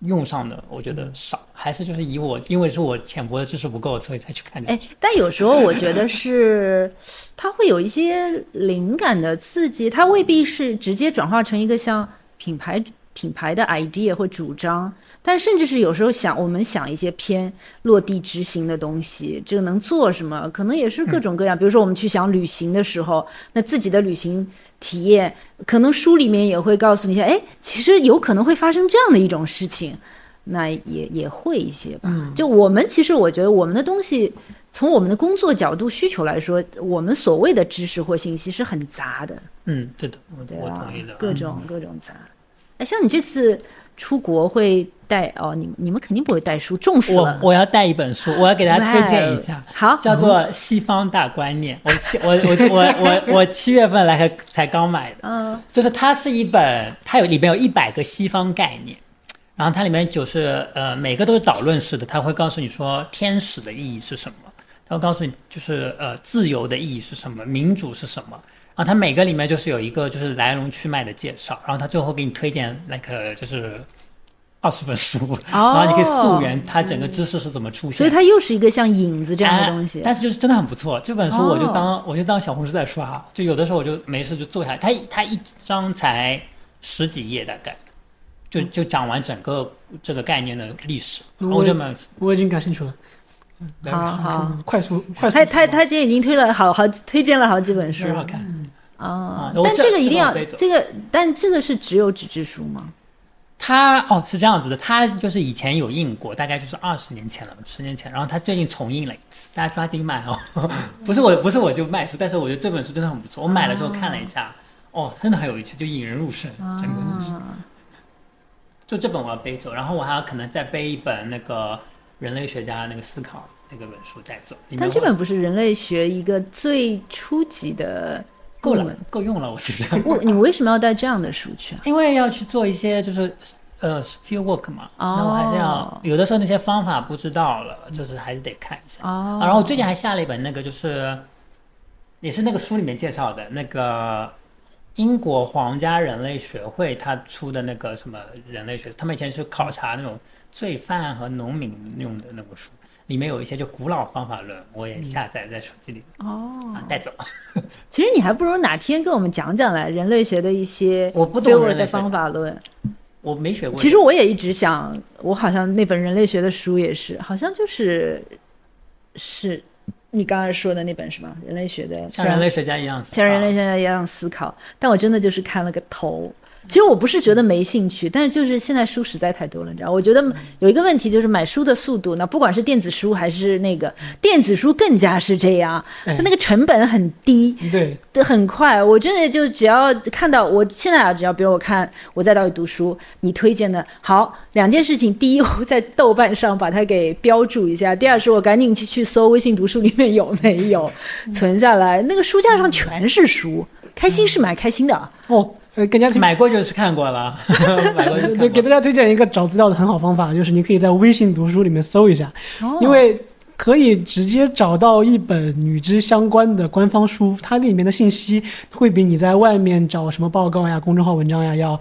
用上的，我觉得少，还是就是以我因为是我浅薄的知识不够，所以才去看。哎，但有时候我觉得是它会有一些灵感的刺激，它未必是直接转化成一个像品牌品牌的 idea 或主张。但甚至是有时候想，我们想一些偏落地执行的东西，这个能做什么？可能也是各种各样。比如说，我们去想旅行的时候，那自己的旅行体验，可能书里面也会告诉你一下，哎，其实有可能会发生这样的一种事情，那也也会一些吧。就我们其实，我觉得我们的东西，从我们的工作角度需求来说，我们所谓的知识或信息是很杂的。嗯，对的，对我同意的。各种各种杂。哎，像你这次。出国会带哦，你你们肯定不会带书，重死了。我我要带一本书，我要给大家推荐一下，好，叫做《西方大观念》。我七我我我我我七月份来才才刚买的，嗯，就是它是一本，它有里边有一百个西方概念，然后它里面就是呃每个都是导论式的，它会告诉你说天使的意义是什么，它会告诉你就是呃自由的意义是什么，民主是什么。然后它每个里面就是有一个就是来龙去脉的介绍，然后它最后给你推荐那个就是二十本书，然后你可以溯源它整个知识是怎么出现。所以它又是一个像影子这样的东西，但是就是真的很不错。这本书我就当我就当小红书在刷，就有的时候我就没事就坐下来，它它一张才十几页大概，就就讲完整个这个概念的历史。我这本我已经感兴趣了。好好，快速快速。他他他今天已经推了好好推荐了好几本书，很好看啊！但这个一定要这个，但这个是只有纸质书吗？他哦是这样子的，他就是以前有印过，大概就是二十年前了，十年前，然后他最近重印了一次，大家抓紧买哦。不是我，不是我就卖书，但是我觉得这本书真的很不错，我买了之后看了一下，哦，真的很有趣，就引人入胜，整个故事。就这本我要背走，然后我还要可能再背一本那个人类学家那个思考那个本书带走。但这本不是人类学一个最初级的，够了，够用了，我觉得。我你为什么要带这样的书去啊？因为要去做一些就是呃 field work 嘛，那我还是要有的时候那些方法不知道了，就是还是得看一下。哦。然后我最近还下了一本那个就是也是那个书里面介绍的那个。英国皇家人类学会他出的那个什么人类学，他们以前是考察那种罪犯和农民用的那本书，里面有一些就古老方法论，我也下载在手机里哦，带走。其实你还不如哪天跟我们讲讲来人类学的一些我不懂的方法论，我没学过。其实我也一直想，我好像那本人类学的书也是，好像就是是。你刚才说的那本什么？人类学的，像人类学家一样，像人类学家一样思考。但我真的就是看了个头。其实我不是觉得没兴趣，但是就是现在书实在太多了，你知道？我觉得有一个问题就是买书的速度，那不管是电子书还是那个电子书，更加是这样，它那个成本很低，对，很快。我真的就只要看到，我现在啊，只要比如我看我在到底读书，你推荐的好两件事情：第一，我在豆瓣上把它给标注一下；第二是我赶紧去去搜微信读书里面有没有 存下来。那个书架上全是书，开心是蛮开心的哦。呃，更加买过就是看过了，买过就对，给大家推荐一个找资料的很好方法，就是你可以在微信读书里面搜一下，因为可以直接找到一本与之相关的官方书，它里面的信息会比你在外面找什么报告呀、公众号文章呀要。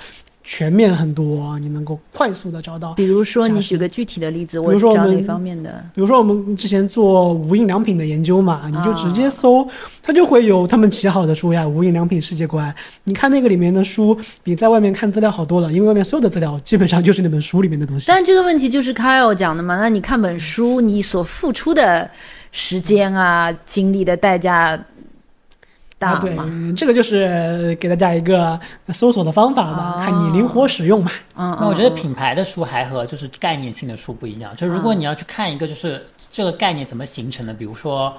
全面很多，你能够快速的找到。比如说，你举个具体的例子，我找哪方面的？比如说我们之前做无印良品的研究嘛，你就直接搜，它就会有他们起好的书呀，《无印良品世界观》。你看那个里面的书，比在外面看资料好多了，因为外面所有的资料基本上就是那本书里面的东西。但这个问题就是 Kyle 讲的嘛，那你看本书，你所付出的时间啊、精力的代价。啊，对，这个就是给大家一个搜索的方法吧，看你灵活使用嘛。嗯，那我觉得品牌的书还和就是概念性的书不一样，就是如果你要去看一个就是这个概念怎么形成的，比如说，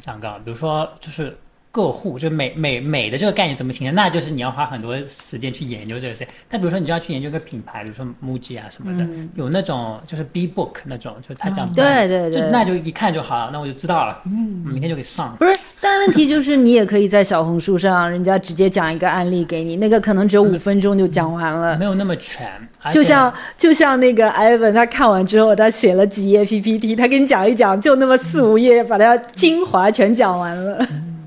想个，比如说就是。个户就美美美的这个概念怎么形成？那就是你要花很多时间去研究这些。但比如说，你就要去研究一个品牌，比如说 MUJI 啊什么的，有那种就是 B Book 那种，就是他这样对对对，那就一看就好了，那我就知道了，嗯，明天就可以上。不是，但问题就是你也可以在小红书上，人家直接讲一个案例给你，那个可能只有五分钟就讲完了，没有那么全。就像就像那个 Ivan，他看完之后，他写了几页 PPT，他给你讲一讲，就那么四五页，把它精华全讲完了。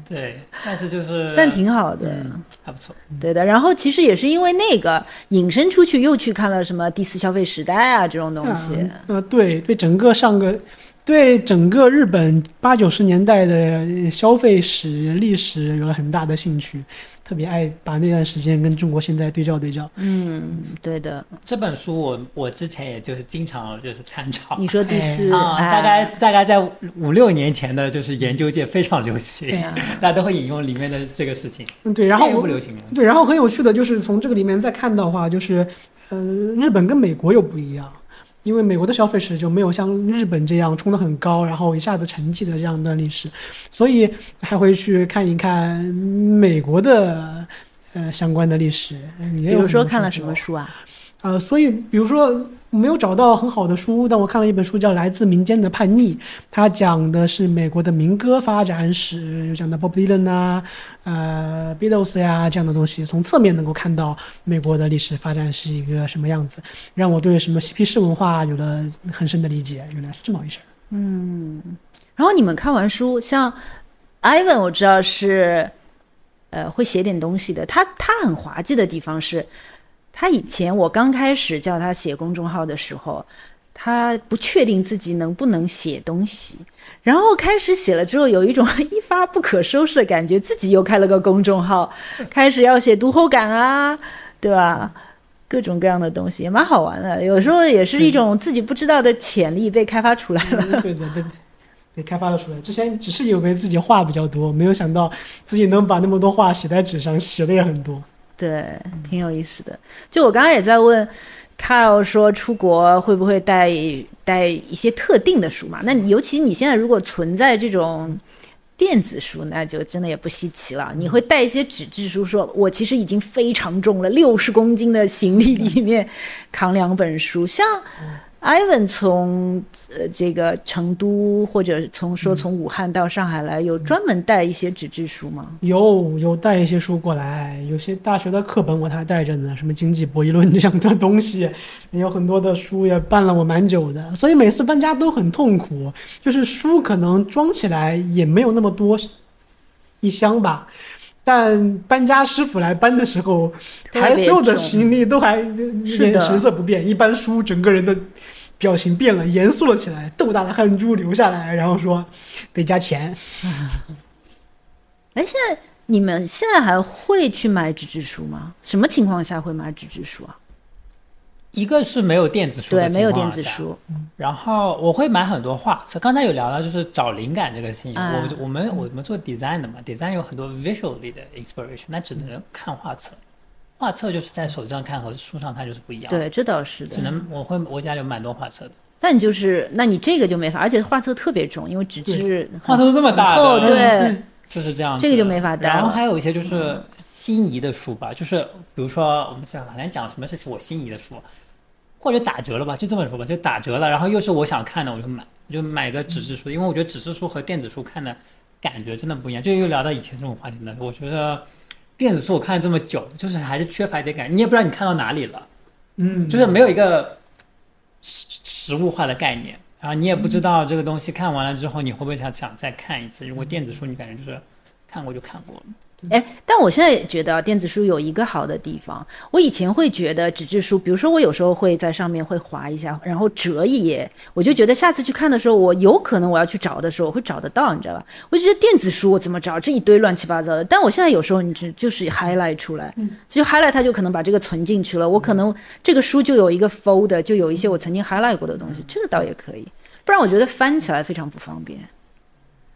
对，但是就是，但挺好的，还不错。对的，然后其实也是因为那个引申出去，又去看了什么第四消费时代啊这种东西。呃，对对，整个上个。对整个日本八九十年代的消费史历史有了很大的兴趣，特别爱把那段时间跟中国现在对照对照。嗯，对的。这本书我我之前也就是经常就是参照。你说第四啊，大概大概在五六年前的，就是研究界非常流行，大家都会引用里面的这个事情。嗯，对，然后不流行了。对，然后很有趣的就是从这个里面再看到的话，就是呃，日本跟美国又不一样。因为美国的消费史就没有像日本这样冲得很高，然后一下子沉寂的这样一段历史，所以还会去看一看美国的呃相关的历史。比如说看了什么书啊？呃，所以比如说没有找到很好的书，但我看了一本书叫《来自民间的叛逆》，它讲的是美国的民歌发展史，有讲到 Bob Dylan 啊，呃，Beatles 呀这样的东西，从侧面能够看到美国的历史发展是一个什么样子，让我对什么嬉皮士文化有了很深的理解。原来是这么回事。嗯，然后你们看完书，像 Ivan，我知道是呃会写点东西的，他他很滑稽的地方是。他以前我刚开始叫他写公众号的时候，他不确定自己能不能写东西，然后开始写了之后，有一种一发不可收拾的感觉，自己又开了个公众号，开始要写读后感啊，对吧？各种各样的东西也蛮好玩的，有时候也是一种自己不知道的潜力被开发出来了。对对对，被开发了出来。之前只是以为自己话比较多，没有想到自己能把那么多话写在纸上，写的也很多。对，挺有意思的。就我刚刚也在问 Kyle 说，出国会不会带带一些特定的书嘛？那尤其你现在如果存在这种电子书，那就真的也不稀奇了。你会带一些纸质书，说我其实已经非常重了，六十公斤的行李里面扛两本书，像。Ivan 从呃这个成都或者从说从武汉到上海来，有专门带一些纸质书吗？有有带一些书过来，有些大学的课本我还带着呢，什么经济博弈论这样的东西，有很多的书也搬了我蛮久的，所以每次搬家都很痛苦，就是书可能装起来也没有那么多一箱吧。但搬家师傅来搬的时候，抬所有的行李都还脸神色不变，一搬书，整个人的表情变了，严肃了起来，豆大的汗珠流下来，然后说得加钱。哎，现在你们现在还会去买纸质书吗？什么情况下会买纸质书啊？一个是没有电子书，对，没有电子书。然后我会买很多画册。刚才有聊到，就是找灵感这个事情。我我们我们做 design 的嘛，design 有很多 visually 的 inspiration，那只能看画册。画册就是在手机上看和书上看就是不一样。对，这倒是的。只能我会我家里有蛮多画册的。那你就是，那你这个就没法，而且画册特别重，因为纸质画册都这么大的，对，就是这样。这个就没法带。然后还有一些就是心仪的书吧，就是比如说我们讲好像讲什么是我心仪的书。或者打折了吧，就这么说吧，就打折了，然后又是我想看的，我就买，我就买个纸质书，因为我觉得纸质书和电子书看的感觉真的不一样。就又聊到以前这种话题了，我觉得电子书我看了这么久，就是还是缺乏一点感，你也不知道你看到哪里了，嗯，就是没有一个实实物化的概念，然后你也不知道这个东西看完了之后你会不会想想再看一次。如果电子书你感觉就是看过就看过了。哎，但我现在觉得电子书有一个好的地方。我以前会觉得纸质书，比如说我有时候会在上面会划一下，然后折一页，我就觉得下次去看的时候，我有可能我要去找的时候，我会找得到，你知道吧？我就觉得电子书我怎么找这一堆乱七八糟的。但我现在有时候你只就是 highlight 出来，就 highlight 它就可能把这个存进去了。我可能这个书就有一个 folder，就有一些我曾经 highlight 过的东西，这个倒也可以。不然我觉得翻起来非常不方便。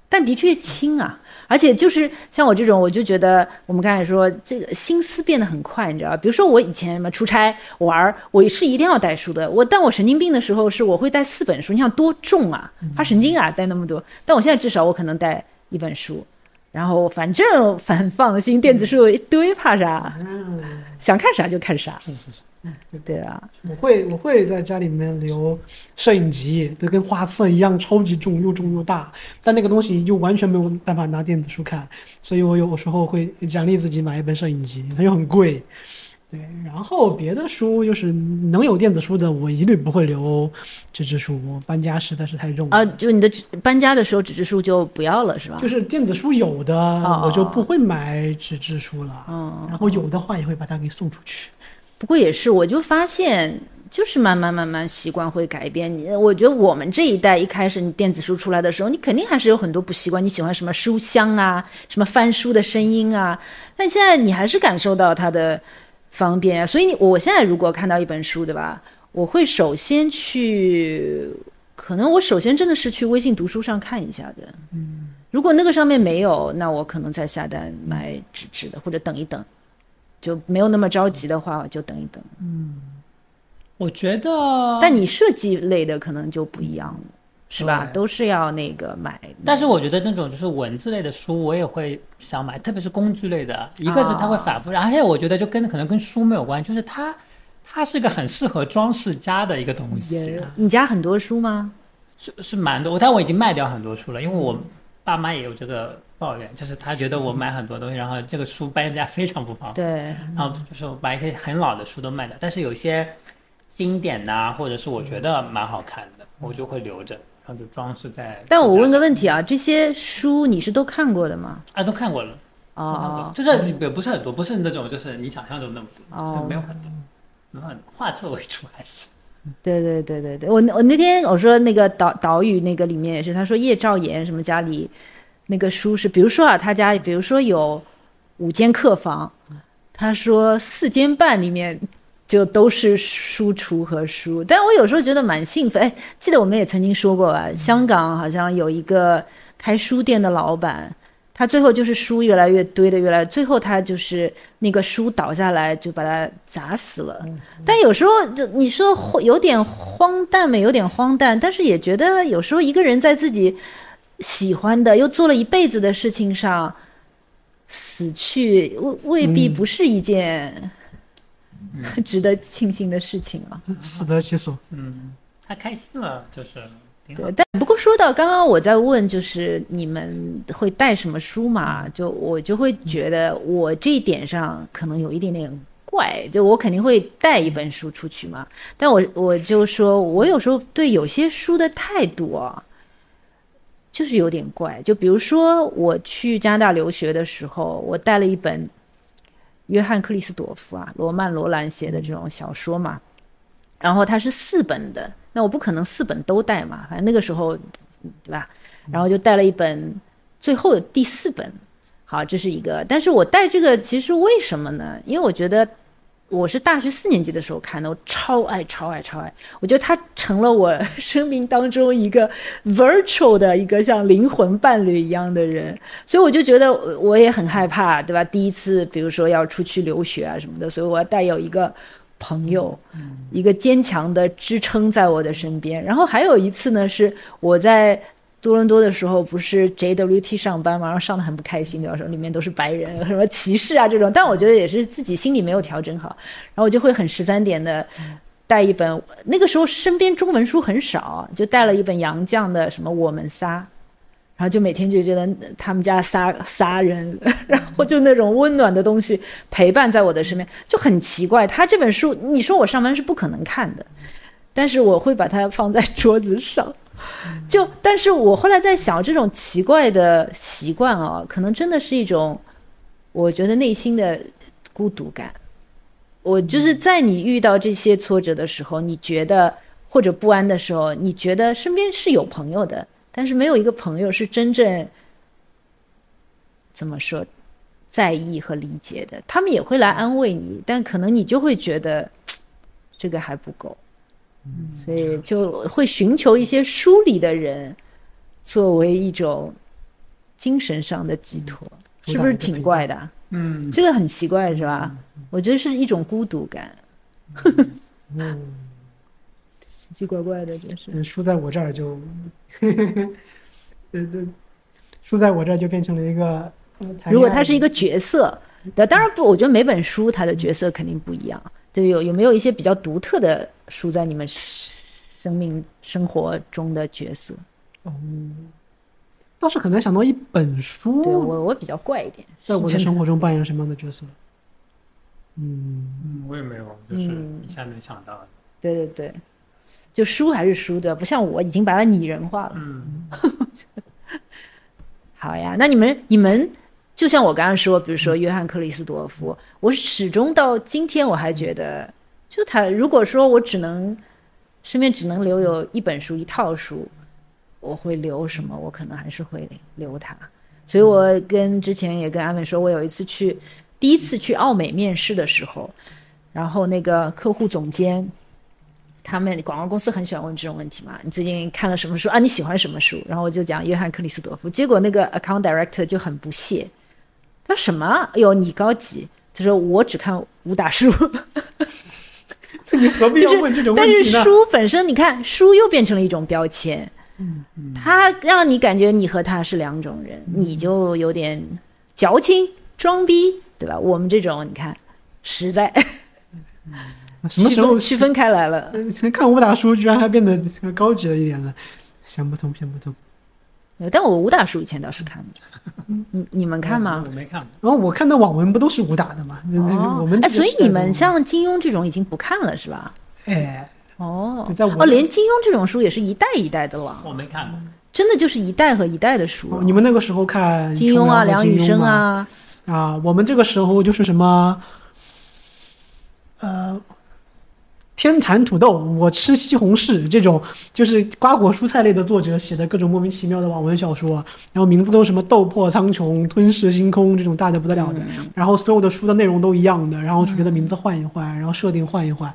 但的确轻啊。而且就是像我这种，我就觉得我们刚才说这个心思变得很快，你知道？比如说我以前什么出差玩，我是一定要带书的。我但我神经病的时候是我会带四本书，你想多重啊？发神经啊，带那么多。但我现在至少我可能带一本书，然后反正反放心，电子书有一堆，怕啥？想看啥就看啥。是是是。嗯，对啊，我会我会在家里面留摄影集，都跟画册一样，超级重，又重又大，但那个东西又完全没有办法拿电子书看，所以我有时候会奖励自己买一本摄影集，它又很贵，对，然后别的书就是能有电子书的，我一律不会留纸质书，搬家实在是太重啊，就你的搬家的时候纸质书就不要了是吧？就是电子书有的我就不会买纸质书了，嗯，然后有的话也会把它给送出去。不过也是，我就发现，就是慢慢慢慢习惯会改变你。我觉得我们这一代一开始你电子书出来的时候，你肯定还是有很多不习惯。你喜欢什么书香啊，什么翻书的声音啊，但现在你还是感受到它的方便啊。所以你我现在如果看到一本书，对吧？我会首先去，可能我首先真的是去微信读书上看一下的。嗯，如果那个上面没有，那我可能再下单买纸质的，或者等一等。就没有那么着急的话，就等一等。嗯，我觉得，但你设计类的可能就不一样了，是吧？都是要那个买。但是我觉得那种就是文字类的书，我也会想买，特别是工具类的。一个是它会反复，而且我觉得就跟可能跟书没有关，就是它它是个很适合装饰家的一个东西。你家很多书吗？是是蛮多，但我已经卖掉很多书了，因为我爸妈也有这个。抱怨就是他觉得我买很多东西，然后这个书搬家非常不方便。对，然后就是把一些很老的书都卖掉，但是有些经典的或者是我觉得蛮好看的，我就会留着，然后就装饰在。但我问个问题啊，这些书你是都看过的吗？啊，都看过了。哦，就是也不是很多，不是那种就是你想象中那么多，哦，没有很多，没有很多，画册为主还是。对对对对对，我我那天我说那个岛岛屿那个里面也是，他说叶兆言什么家里。那个书是，比如说啊，他家比如说有五间客房，他说四间半里面就都是书橱和书。但我有时候觉得蛮兴奋。哎，记得我们也曾经说过啊，香港好像有一个开书店的老板，他最后就是书越来越堆的越来，最后他就是那个书倒下来就把他砸死了。但有时候就你说有点荒诞嘛？有点荒诞，但是也觉得有时候一个人在自己喜欢的又做了一辈子的事情上死去，未未必不是一件 值得庆幸的事情啊。死得其所。嗯，他开心了就是。对，但不过说到刚刚我在问，就是你们会带什么书嘛？就我就会觉得我这一点上可能有一点点怪，就我肯定会带一本书出去嘛。但我我就说我有时候对有些书的态度啊，就是有点怪。就比如说我去加拿大留学的时候，我带了一本约翰克里斯朵夫啊，罗曼罗兰写的这种小说嘛，然后它是四本的。那我不可能四本都带嘛，反正那个时候，对吧？然后就带了一本，最后的第四本，好，这是一个。但是我带这个其实为什么呢？因为我觉得我是大学四年级的时候看的，我超爱、超爱、超爱。我觉得他成了我生命当中一个 virtual 的一个像灵魂伴侣一样的人，所以我就觉得我也很害怕，对吧？第一次，比如说要出去留学啊什么的，所以我要带有一个。朋友，一个坚强的支撑在我的身边。然后还有一次呢，是我在多伦多的时候，不是 JWT 上班嘛，然后上的很不开心，有时候里面都是白人，什么歧视啊这种。但我觉得也是自己心里没有调整好，然后我就会很十三点的带一本。那个时候身边中文书很少，就带了一本杨绛的什么《我们仨》。然后就每天就觉得他们家仨仨人，然后就那种温暖的东西陪伴在我的身边，就很奇怪。他这本书，你说我上班是不可能看的，但是我会把它放在桌子上。就，但是我后来在想，这种奇怪的习惯啊，可能真的是一种，我觉得内心的孤独感。我就是在你遇到这些挫折的时候，你觉得或者不安的时候，你觉得身边是有朋友的。但是没有一个朋友是真正怎么说在意和理解的，他们也会来安慰你，但可能你就会觉得 这个还不够，所以就会寻求一些书里的人作为一种精神上的寄托，是不是挺怪的？嗯，这个很奇怪是吧？我觉得是一种孤独感，嗯，奇奇怪怪的，真是。输在我这儿就。呵呵呵，呃呃，书在我这儿就变成了一个。如果他是一个角色，当然不，我觉得每本书它的角色肯定不一样。对，有有没有一些比较独特的书在你们生命生活中的角色？嗯，倒是很难想到一本书。对我，我比较怪一点，在我的生活中扮演什么样的角色？嗯嗯，我也没有，就是一下能想到。对对对。就书还是书对吧？不像我已经把它拟人化了。嗯，好呀。那你们你们就像我刚刚说，比如说约翰克里斯多夫，我始终到今天我还觉得，就他如果说我只能身边只能留有一本书一套书，我会留什么？我可能还是会留他。所以我跟之前也跟阿美说，我有一次去第一次去奥美面试的时候，然后那个客户总监。他们广告公司很喜欢问这种问题嘛？你最近看了什么书啊？你喜欢什么书？然后我就讲约翰克里斯多夫，结果那个 account director 就很不屑，他说什么？哎呦，你高级？他说我只看武打书。你何必要问这种问题呢？但是书本身，你看书又变成了一种标签，嗯嗯，他让你感觉你和他是两种人，你就有点矫情、装逼，对吧？我们这种，你看实在。什么时候区分开来了？看武打书居然还变得高级了一点了，想不通，想不通。但我武打书以前倒是看的，你你们看吗？我没看。然后我看的网文不都是武打的吗？我们哎，所以你们像金庸这种已经不看了是吧？哎，哦，在哦，连金庸这种书也是一代一代的了。我没看过，真的就是一代和一代的书。你们那个时候看金庸啊，梁羽生啊，啊，我们这个时候就是什么，呃。天蚕土豆，我吃西红柿，这种就是瓜果蔬菜类的作者写的各种莫名其妙的网文小说，然后名字都什么斗破苍穹、吞噬星空这种大的不得了的，然后所有的书的内容都一样的，然后主角的名字换一换，然后设定换一换，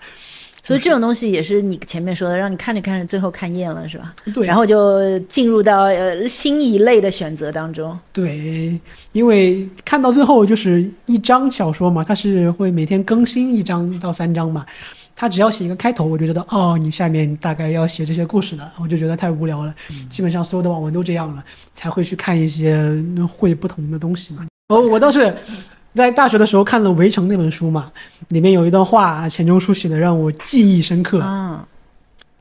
所以这种东西也是你前面说的，让你看着看着最后看厌了，是吧？对，然后就进入到呃新一类的选择当中。对，因为看到最后就是一章小说嘛，它是会每天更新一章到三章嘛。他只要写一个开头，我就觉得哦，你下面大概要写这些故事的，我就觉得太无聊了。基本上所有的网文都这样了，才会去看一些会不同的东西嘛。哦，我倒是在大学的时候看了《围城》那本书嘛，里面有一段话，钱钟书写的让我记忆深刻。嗯，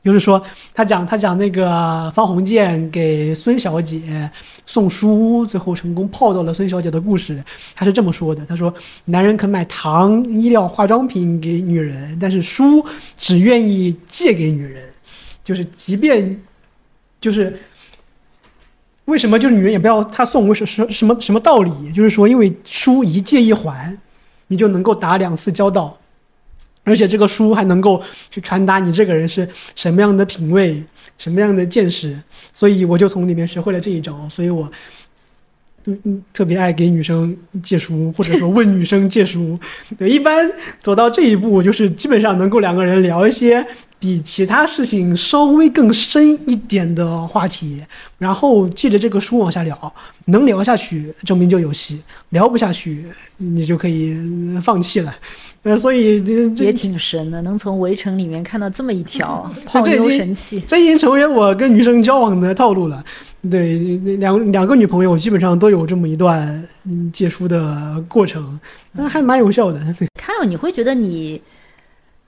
就是说，他讲他讲那个方鸿渐给孙小姐送书，最后成功泡到了孙小姐的故事。他是这么说的：他说，男人肯买糖、衣料、化妆品给女人，但是书只愿意借给女人。就是即便，就是为什么就是女人也不要他送，为什什什么什么道理？就是说，因为书一借一还，你就能够打两次交道。而且这个书还能够去传达你这个人是什么样的品味、什么样的见识，所以我就从里面学会了这一招。所以我，嗯嗯，特别爱给女生借书，或者说问女生借书。对，一般走到这一步，就是基本上能够两个人聊一些比其他事情稍微更深一点的话题，然后借着这个书往下聊，能聊下去证明就有戏，聊不下去你就可以放弃了。呃，所以也挺神的，能从《围城》里面看到这么一条泡妞神器，这已经成为我跟女生交往的套路了。对，两两个女朋友基本上都有这么一段借书的过程，那还蛮有效的。看了你会觉得你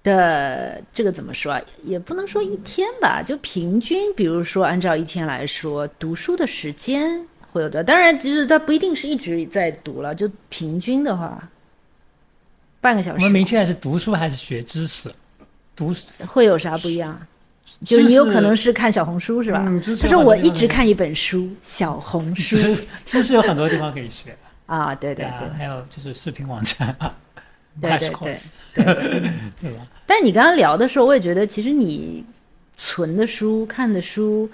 的这个怎么说啊？也不能说一天吧，就平均，比如说按照一天来说，读书的时间会有的。当然，就是它不一定是一直在读了，就平均的话。半个小时。我们明确是读书还是学知识？读会有啥不一样？就你有可能是看小红书是吧？他说我一直看一本书，小红书。知识有很多地方可以学 啊，对对对，还有就是视频网站 啊，对对对对吧？但是你刚刚聊的时候，我也觉得其实你存的书、看的书，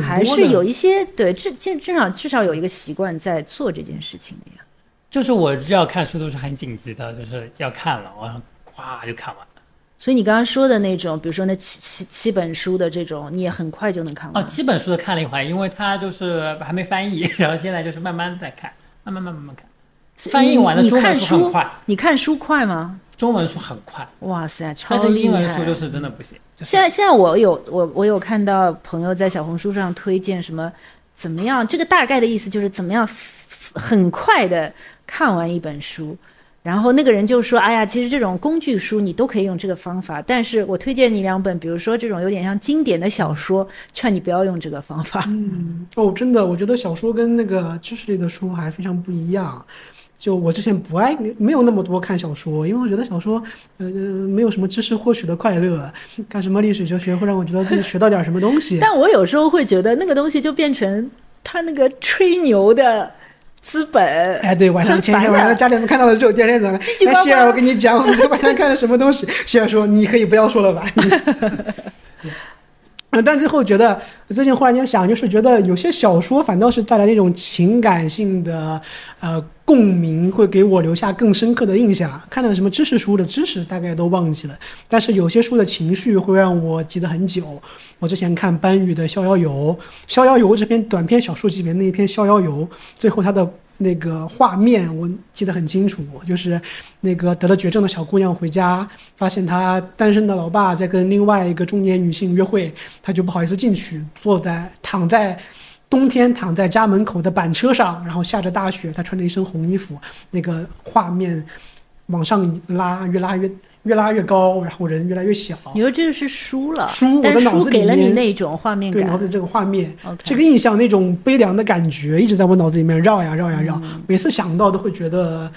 还是有一些对，至至至少至少有一个习惯在做这件事情的呀。就是我要看书都是很紧急的，就是要看了，我咵就看完了。所以你刚刚说的那种，比如说那七七七本书的这种，你也很快就能看完。哦，七本书的看了一会因为它就是还没翻译，然后现在就是慢慢在看，慢慢慢慢慢看。翻译完的中文书很快，你看书快吗？中文书很快。哇塞，超厉害！但是英文书就是真的不行。现在现在我有我我有看到朋友在小红书上推荐什么怎么样？这个大概的意思就是怎么样很快的。看完一本书，然后那个人就说：“哎呀，其实这种工具书你都可以用这个方法，但是我推荐你两本，比如说这种有点像经典的小说，劝你不要用这个方法。”嗯，哦，真的，我觉得小说跟那个知识类的书还非常不一样。就我之前不爱，没有那么多看小说，因为我觉得小说，呃，没有什么知识获取的快乐。看什么历史哲学会让我觉得自己学到点什么东西。但我有时候会觉得那个东西就变成他那个吹牛的。资本，哎，对，晚上前一天晚上家里面看到了之后，第二天早上，哎，希尔，我跟你讲，我晚上看了什么东西。希尔说：“你可以不要说了吧。”但最后觉得，最近忽然间想，就是觉得有些小说反倒是带来那种情感性的呃共鸣，会给我留下更深刻的印象。看到什么知识书的知识大概都忘记了，但是有些书的情绪会让我记得很久。我之前看班宇的《逍遥游》，《逍遥游》这篇短篇小说集里面那一篇《逍遥游》，最后他的。那个画面我记得很清楚，就是那个得了绝症的小姑娘回家，发现她单身的老爸在跟另外一个中年女性约会，她就不好意思进去，坐在躺在冬天躺在家门口的板车上，然后下着大雪，他穿着一身红衣服，那个画面往上拉，越拉越。越拉越高，然后人越来越小。你说这个是书了，书我的脑子给了你那种画面感，对脑子这个画面，这个印象，那种悲凉的感觉一直在我脑子里面绕呀绕呀绕。每次想到都会觉得，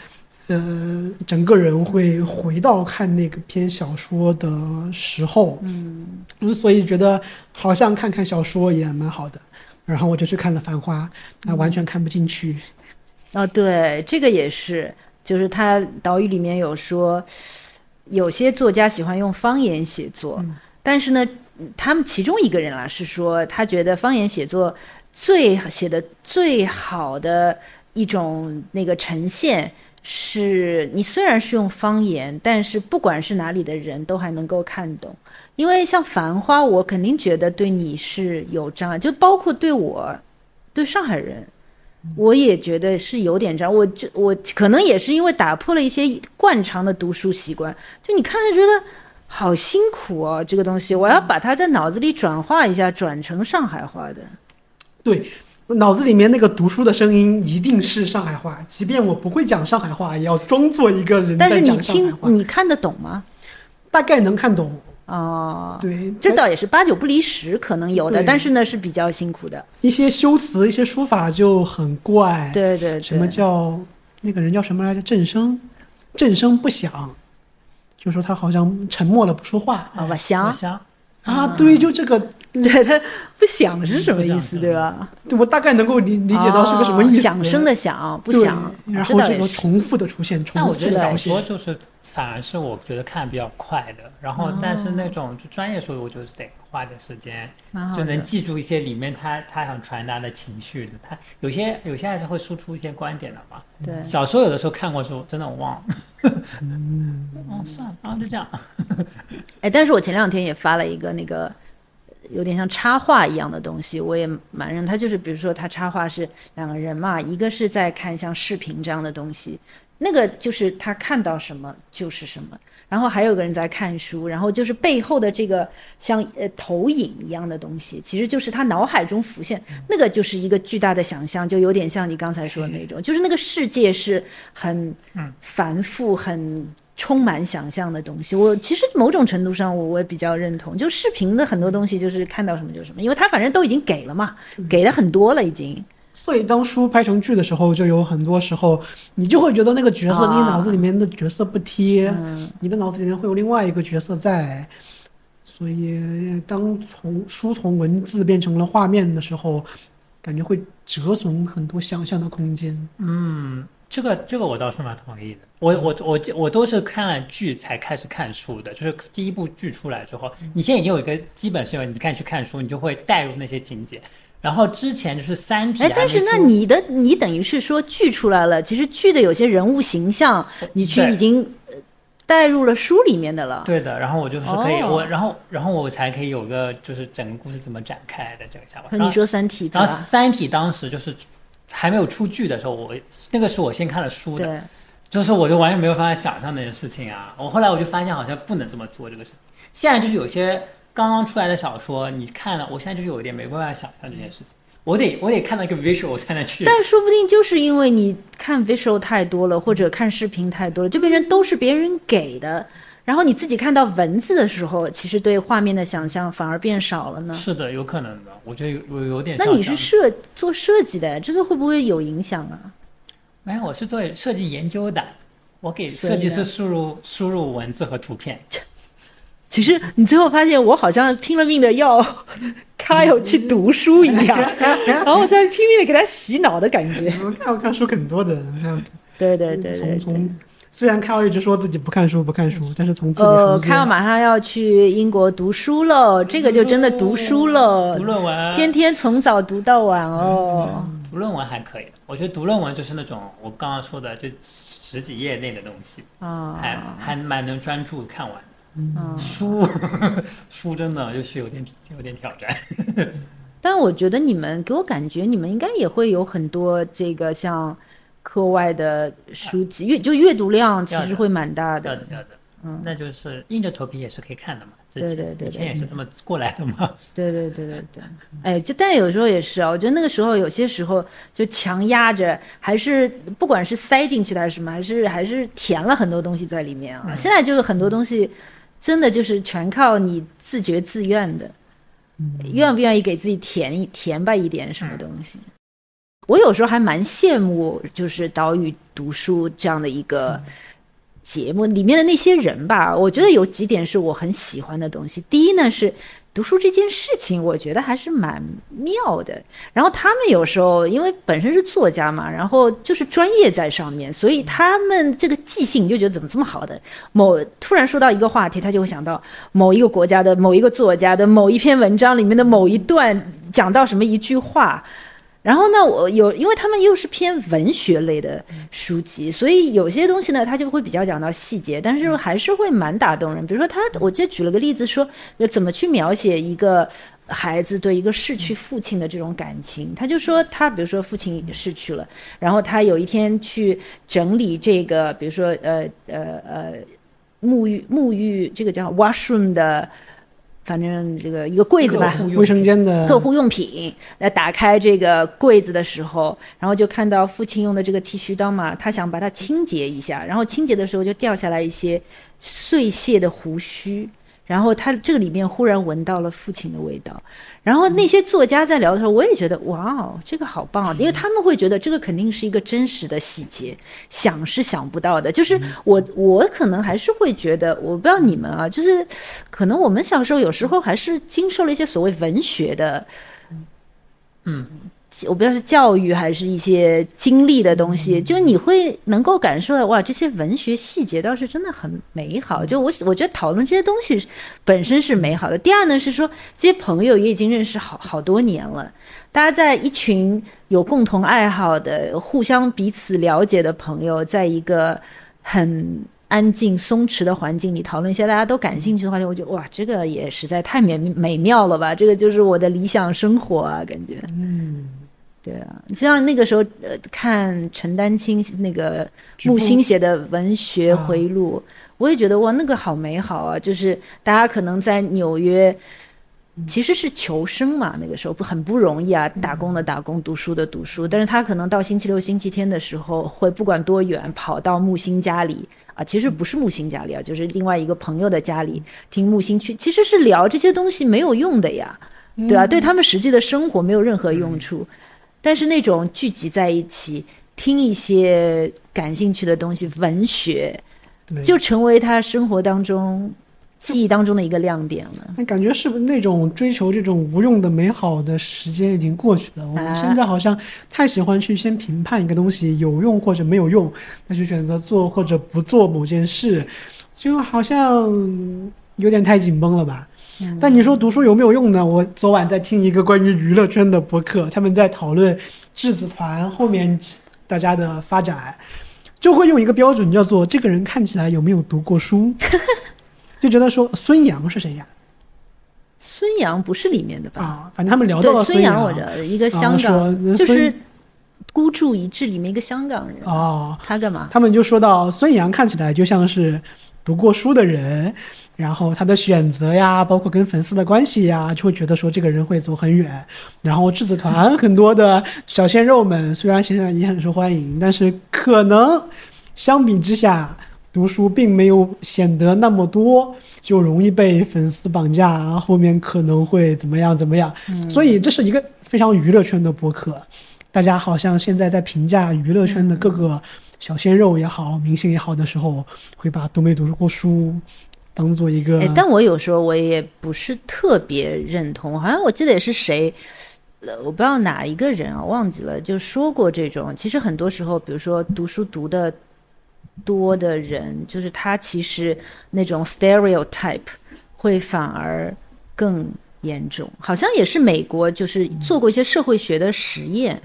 呃，整个人会回到看那个篇小说的时候。嗯，所以觉得好像看看小说也蛮好的。然后我就去看了《繁花》，那完全看不进去。哦，对，这个也是，就是他导语里面有说。有些作家喜欢用方言写作，但是呢，他们其中一个人啊是说，他觉得方言写作最写的最好的一种那个呈现是你虽然是用方言，但是不管是哪里的人都还能够看懂。因为像《繁花》，我肯定觉得对你是有障碍，就包括对我，对上海人，我也觉得是有点障碍。我就我可能也是因为打破了一些惯常的读书习惯，就你看着觉得好辛苦哦，这个东西我要把它在脑子里转化一下，转成上海话的。对，脑子里面那个读书的声音一定是上海话，即便我不会讲上海话，也要装作一个人在但是你听你看得懂吗？大概能看懂。哦，对，这倒也是八九不离十，可能有的，但是呢是比较辛苦的。一些修辞、一些书法就很怪。对对对，什么叫那个人叫什么来着？震声，震声不响，就说他好像沉默了不说话啊？我我想，想啊。对，就这个，对他不响是什么意思，对吧？对我大概能够理理解到是个什么意思。哦响声的响，不响。然后这个这倒也是重复的出现，重但我觉得小复的出现。说就是反而是我觉得看比较快的，然后但是那种就专业书，我就是得花点时间，就能记住一些里面他他想传达的情绪的。他有些有些还是会输出一些观点的嘛。对。小说有的时候看过之后，真的我忘了。嗯，哦，算了，然后就这样。哎，但是我前两天也发了一个那个有点像插画一样的东西，我也蛮认。他就是比如说他插画是两个人嘛，一个是在看像视频这样的东西，那个就是他看到什么就是什么。然后还有个人在看书，然后就是背后的这个像呃投影一样的东西，其实就是他脑海中浮现，那个就是一个巨大的想象，就有点像你刚才说的那种，就是那个世界是很繁复、很充满想象的东西。我其实某种程度上我我也比较认同，就视频的很多东西就是看到什么就是什么，因为他反正都已经给了嘛，给的很多了已经。所以当书拍成剧的时候，就有很多时候你就会觉得那个角色你脑子里面的角色不贴，嗯你的脑子里面会有另外一个角色在。所以当从书从文字变成了画面的时候，感觉会折损很多想象的空间。嗯，这个这个我倒是蛮同意的。我我我我都是看了剧才开始看书的，就是第一部剧出来之后，你现在已经有一个基本是有，你看去看书，你就会带入那些情节。然后之前就是《三体》哎，但是那你的你等于是说剧出来了，其实剧的有些人物形象，你去已经呃带入了书里面的了。对的，然后我就是可以，哦我然后然后我才可以有个就是整个故事怎么展开的这个想法。你说《三体》然后《？三体》当时就是还没有出剧的时候，我那个是我先看了书的，对，就是我就完全没有办法想象那件事情啊。我后来我就发现好像不能这么做这个事情。现在就是有些刚刚出来的小说，你看了，我现在就是有一点没办法想象这件事情。我得我得看到一个 visual 我才能去。但说不定就是因为你看 visual 太多了，或者看视频太多了，就变成都是别人给的，然后你自己看到文字的时候，其实对画面的想象反而变少了呢。是的，有可能的，我觉得有有有点那你。是设做设计的，这个会不会有影响啊？没有，我是做设计研究的，我给设计师输入输入文字和图片。其实你最后发现，我好像拼了命的要 Kyle 去读书一样，然后我在拼命的给他洗脑的感觉。我看我看书很多的，对对对虽然凯尔一直说自己不看书不看书，但是从呃，行间凯尔马上要去英国读书了，这个就真的读书了读，论文，天天从早读到晚哦。读论文还可以。我觉得读论文就是那种我刚刚说的，就十几页内的东西，啊，还还蛮能专注看完的。嗯书 书真的就是有点有点挑战。但我觉得你们给我感觉，你们应该也会有很多这个像课外的书籍，阅就阅读量其实会蛮大的要的的。要的，嗯，那就是硬着头皮也是可以看的嘛。之前对对对以前也是这么过来的嘛。对对对对对，哎，就但有时候也是啊，我觉得那个时候有些时候就强压着，还是不管是塞进去的还是什么，还是还是填了很多东西在里面啊。现在就是很多东西，真的就是全靠你自觉自愿的，愿不愿意给自己填一填吧一点什么东西。我有时候还蛮羡慕，就是岛屿读书这样的一个节目里面的那些人吧。我觉得有几点是我很喜欢的东西。第一呢是读书这件事情，我觉得还是蛮妙的。然后他们有时候因为本身是作家嘛，然后就是专业在上面，所以他们这个记性就觉得怎么这么好的？某突然说到一个话题，他就会想到某一个国家的某一个作家的某一篇文章里面的某一段讲到什么一句话。然后呢，我有，因为他们又是偏文学类的书籍，所以有些东西呢，他就会比较讲到细节，但是还是会蛮打动人。比如说他，我记得举了个例子说，怎么去描写一个孩子对一个逝去父亲的这种感情。他就说，他比如说父亲逝去了，然后他有一天去整理这个，比如说呃呃呃沐浴沐浴这个叫 washroom 的。反正这个一个柜子吧，卫生间的客户用品。来打开这个柜子的时候，然后就看到父亲用的这个剃须刀嘛，他想把它清洁一下，然后清洁的时候就掉下来一些碎屑的胡须。然后他这个里面忽然闻到了父亲的味道，然后那些作家在聊的时候，我也觉得哇哦，这个好棒啊！因为他们会觉得这个肯定是一个真实的细节，想是想不到的。就是我我可能还是会觉得，我不知道你们啊，就是可能我们小时候有时候还是经受了一些所谓文学的，嗯。我不知道是教育还是一些经历的东西，就你会能够感受到哇，这些文学细节倒是真的很美好。就我我觉得讨论这些东西本身是美好的。第二呢是说，这些朋友也已经认识好好多年了，大家在一群有共同爱好的、互相彼此了解的朋友，在一个很安静松弛的环境里讨论一些大家都感兴趣的话题，我觉得哇，这个也实在太美美妙了吧！这个就是我的理想生活啊，感觉嗯。对啊，就像那个时候，呃，看陈丹青那个木心写的文学回忆录，我也觉得哇，那个好美好啊！就是大家可能在纽约，其实是求生嘛，那个时候不很不容易啊，打工的打工，读书的读书。但是他可能到星期六、星期天的时候，会不管多远，跑到木心家里啊，其实不是木心家里啊，就是另外一个朋友的家里听木心去，其实是聊这些东西没有用的呀，对啊，对他们实际的生活没有任何用处。但是那种聚集在一起听一些感兴趣的东西，文学，就成为他生活当中记忆当中的一个亮点了。那感觉是不是那种追求这种无用的美好的时间已经过去了？我们现在好像太喜欢去先评判一个东西有用或者没有用，那就选择做或者不做某件事，就好像有点太紧绷了吧。但你说读书有没有用呢？我昨晚在听一个关于娱乐圈的博客，他们在讨论质子团后面大家的发展，就会用一个标准叫做这个人看起来有没有读过书，就觉得说孙杨是谁呀？孙杨不是里面的吧？啊，反正他们聊到了孙杨，我的一个香港，就是孤注一掷里面一个香港人哦，他干嘛？他们就说到孙杨看起来就像是读过书的人。然后他的选择呀，包括跟粉丝的关系呀，就会觉得说这个人会走很远。然后质子团很多的小鲜肉们，虽然现在也很受欢迎，但是可能相比之下，读书并没有显得那么多，就容易被粉丝绑架，后面可能会怎么样怎么样。所以这是一个非常娱乐圈的博客，大家好像现在在评价娱乐圈的各个小鲜肉也好，明星也好的时候，会把都没读过书。当做一个，哎，但我有时候我也不是特别认同，好像我记得也是谁，呃，我不知道哪一个人啊，忘记了，就说过这种。其实很多时候，比如说读书读的多的人，就是他其实那种 stereotype 会反而更严重。好像也是美国，就是做过一些社会学的实验，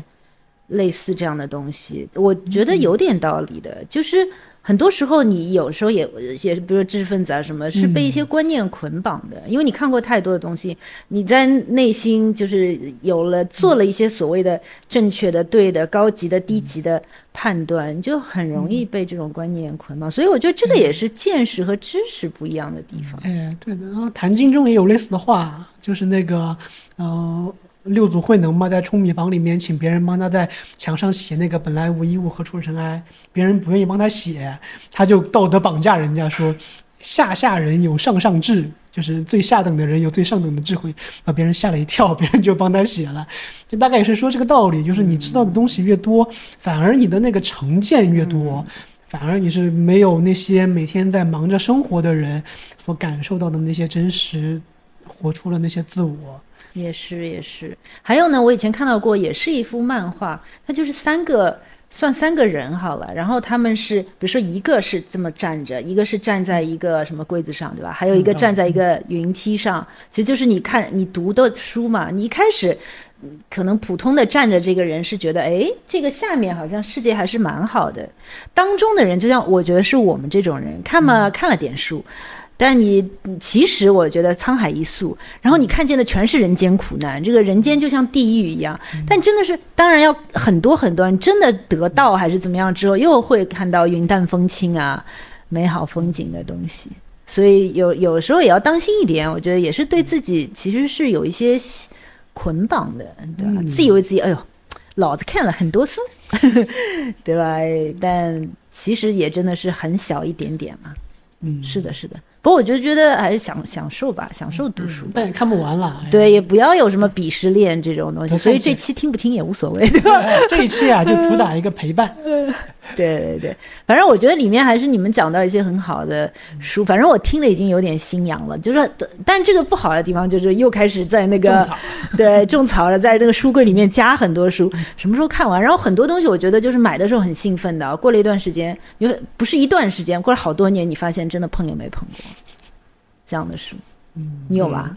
类似这样的东西，我觉得有点道理的，就是。很多时候，你有时候也也是，比如说知识分子啊，什么是被一些观念捆绑的？因为你看过太多的东西，你在内心就是有了做了一些所谓的正确的、对的、高级的、低级的判断，就很容易被这种观念捆绑。所以我觉得这个也是见识和知识不一样的地方。哎，对的。然后谭金中也有类似的话，就是那个，嗯。六祖慧能嘛，在舂米房里面请别人帮他在墙上写那个“本来无一物，何处尘埃”，别人不愿意帮他写，他就道德绑架人家说：“下下人有上上智，就是最下等的人有最上等的智慧。”把别人吓了一跳，别人就帮他写了。就大概也是说这个道理，就是你知道的东西越多，反而你的那个成见越多，反而你是没有那些每天在忙着生活的人所感受到的那些真实，活出了那些自我。也是也是，还有呢，我以前看到过，也是一幅漫画，它就是三个算三个人好了，然后他们是，比如说一个是这么站着，一个是站在一个什么柜子上，对吧？还有一个站在一个云梯上，其实就是你看你读的书嘛，你一开始可能普通的站着这个人是觉得，哎，这个下面好像世界还是蛮好的。当中的人，就像我觉得是我们这种人，看嘛看了点书，但你其实我觉得沧海一粟，然后你看见的全是人间苦难，这个人间就像地狱一样。但真的是，当然要很多很多人真的得到还是怎么样之后，又会看到云淡风轻啊，美好风景的东西。所以有有时候也要当心一点，我觉得也是对自己其实是有一些。捆绑的，对吧？自以为自己，哎呦，老子看了很多书，对吧？但其实也真的是很小一点点嘛。嗯，是的，是的。不过我就觉得还是享享受吧，享受读书。但也看不完了。对，也不要有什么鄙视链这种东西。所以这期听不听也无所谓，这一期啊，就主打一个陪伴。对对对，反正我觉得里面还是你们讲到一些很好的书，反正我听的已经有点心痒了。就是，但这个不好的地方就是又开始在那个对种草了，在那个书柜里面加很多书，什么时候看完？然后很多东西我觉得就是买的时候很兴奋的，过了一段时间，因为不是一段时间，过了好多年，你发现真的碰也没碰过这样的书。嗯，你有吧？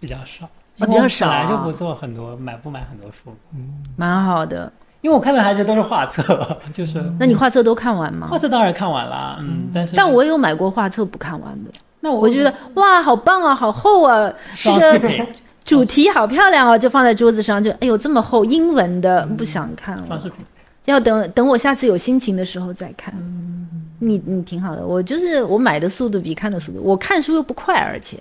比较少，比较少，本来就不做很多买不买很多书，嗯，蛮好的。因为我看的还是都是画册，就是。那你画册都看完吗？画册当然看完了，嗯，但是。但我有买过画册不看完的。那我觉得哇，好棒啊，好厚啊，这个 主题好漂亮啊，就放在桌子上，就哎呦这么厚，英文的不想看了。装饰品。要等等我下次有心情的时候再看。嗯。你你挺好的，我就是我买的速度比看的速度，我看书又不快，而且。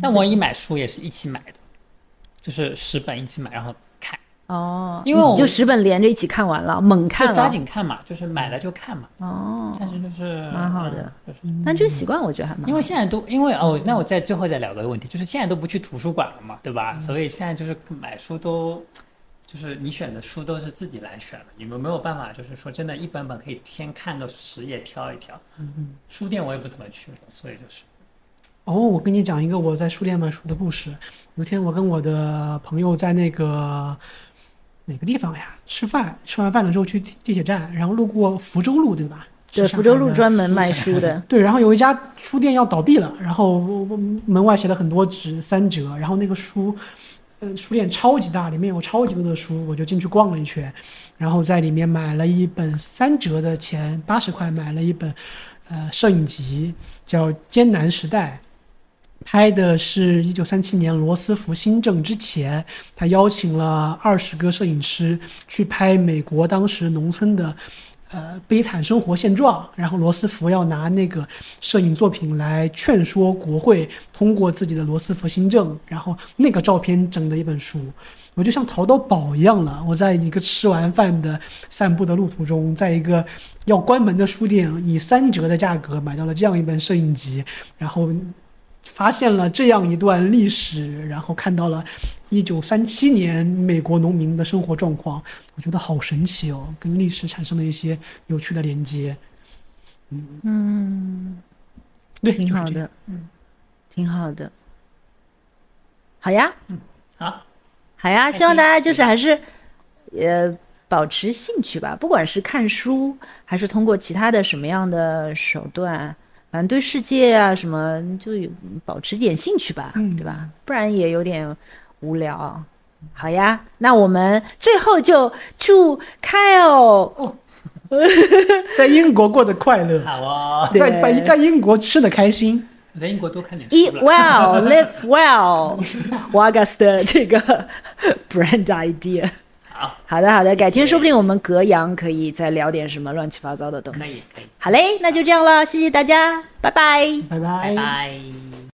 但我一买书也是一起买的，就是十本一起买，然后。哦，因为我就十本连着一起看完了，猛看了，抓紧看嘛，就是买了就看嘛。哦，但是就是蛮好的，但这个习惯我觉得还蛮。因为现在都因为哦，那我再最后再聊个问题，就是现在都不去图书馆了嘛，对吧？所以现在就是买书都，就是你选的书都是自己来选了，你们没有办法，就是说真的，一本本可以天看个十页挑一挑。嗯嗯。书店我也不怎么去了，所以就是。哦，我跟你讲一个我在书店买书的故事。有一天我跟我的朋友在那个。哪个地方呀？吃饭，吃完饭了之后去地铁站，然后路过福州路，对吧？对，福州路专门卖书的。对，然后有一家书店要倒闭了，然后门外写了很多纸，三折。然后那个书，呃，书店超级大，里面有超级多的书，我就进去逛了一圈，然后在里面买了一本三折的钱，八十块买了一本，呃，摄影集，叫《艰难时代》。拍的是一九三七年罗斯福新政之前，他邀请了二十个摄影师去拍美国当时农村的，呃悲惨生活现状。然后罗斯福要拿那个摄影作品来劝说国会通过自己的罗斯福新政。然后那个照片整的一本书，我就像淘到宝一样了。我在一个吃完饭的散步的路途中，在一个要关门的书店，以三折的价格买到了这样一本摄影集，然后。发现了这样一段历史，然后看到了一九三七年美国农民的生活状况，我觉得好神奇哦，跟历史产生了一些有趣的连接。嗯嗯，对，挺好的，嗯，挺好的。好呀，嗯，好，好呀，希望大家就是还是呃保持兴趣吧，不管是看书还是通过其他的什么样的手段。反正对世界啊什么，就保持点兴趣吧，对吧？不然也有点无聊。好呀，那我们最后就祝 Kyle 在英国过得快乐，好啊，在在在英国吃的开心，在英国多看点 Eat well, live well，瓦 a 斯的这个 brand idea。好的，好的，改天说不定我们隔阳可以再聊点什么乱七八糟的东西。可以，可以。好嘞，那就这样了，谢谢大家，拜拜，拜拜，拜拜。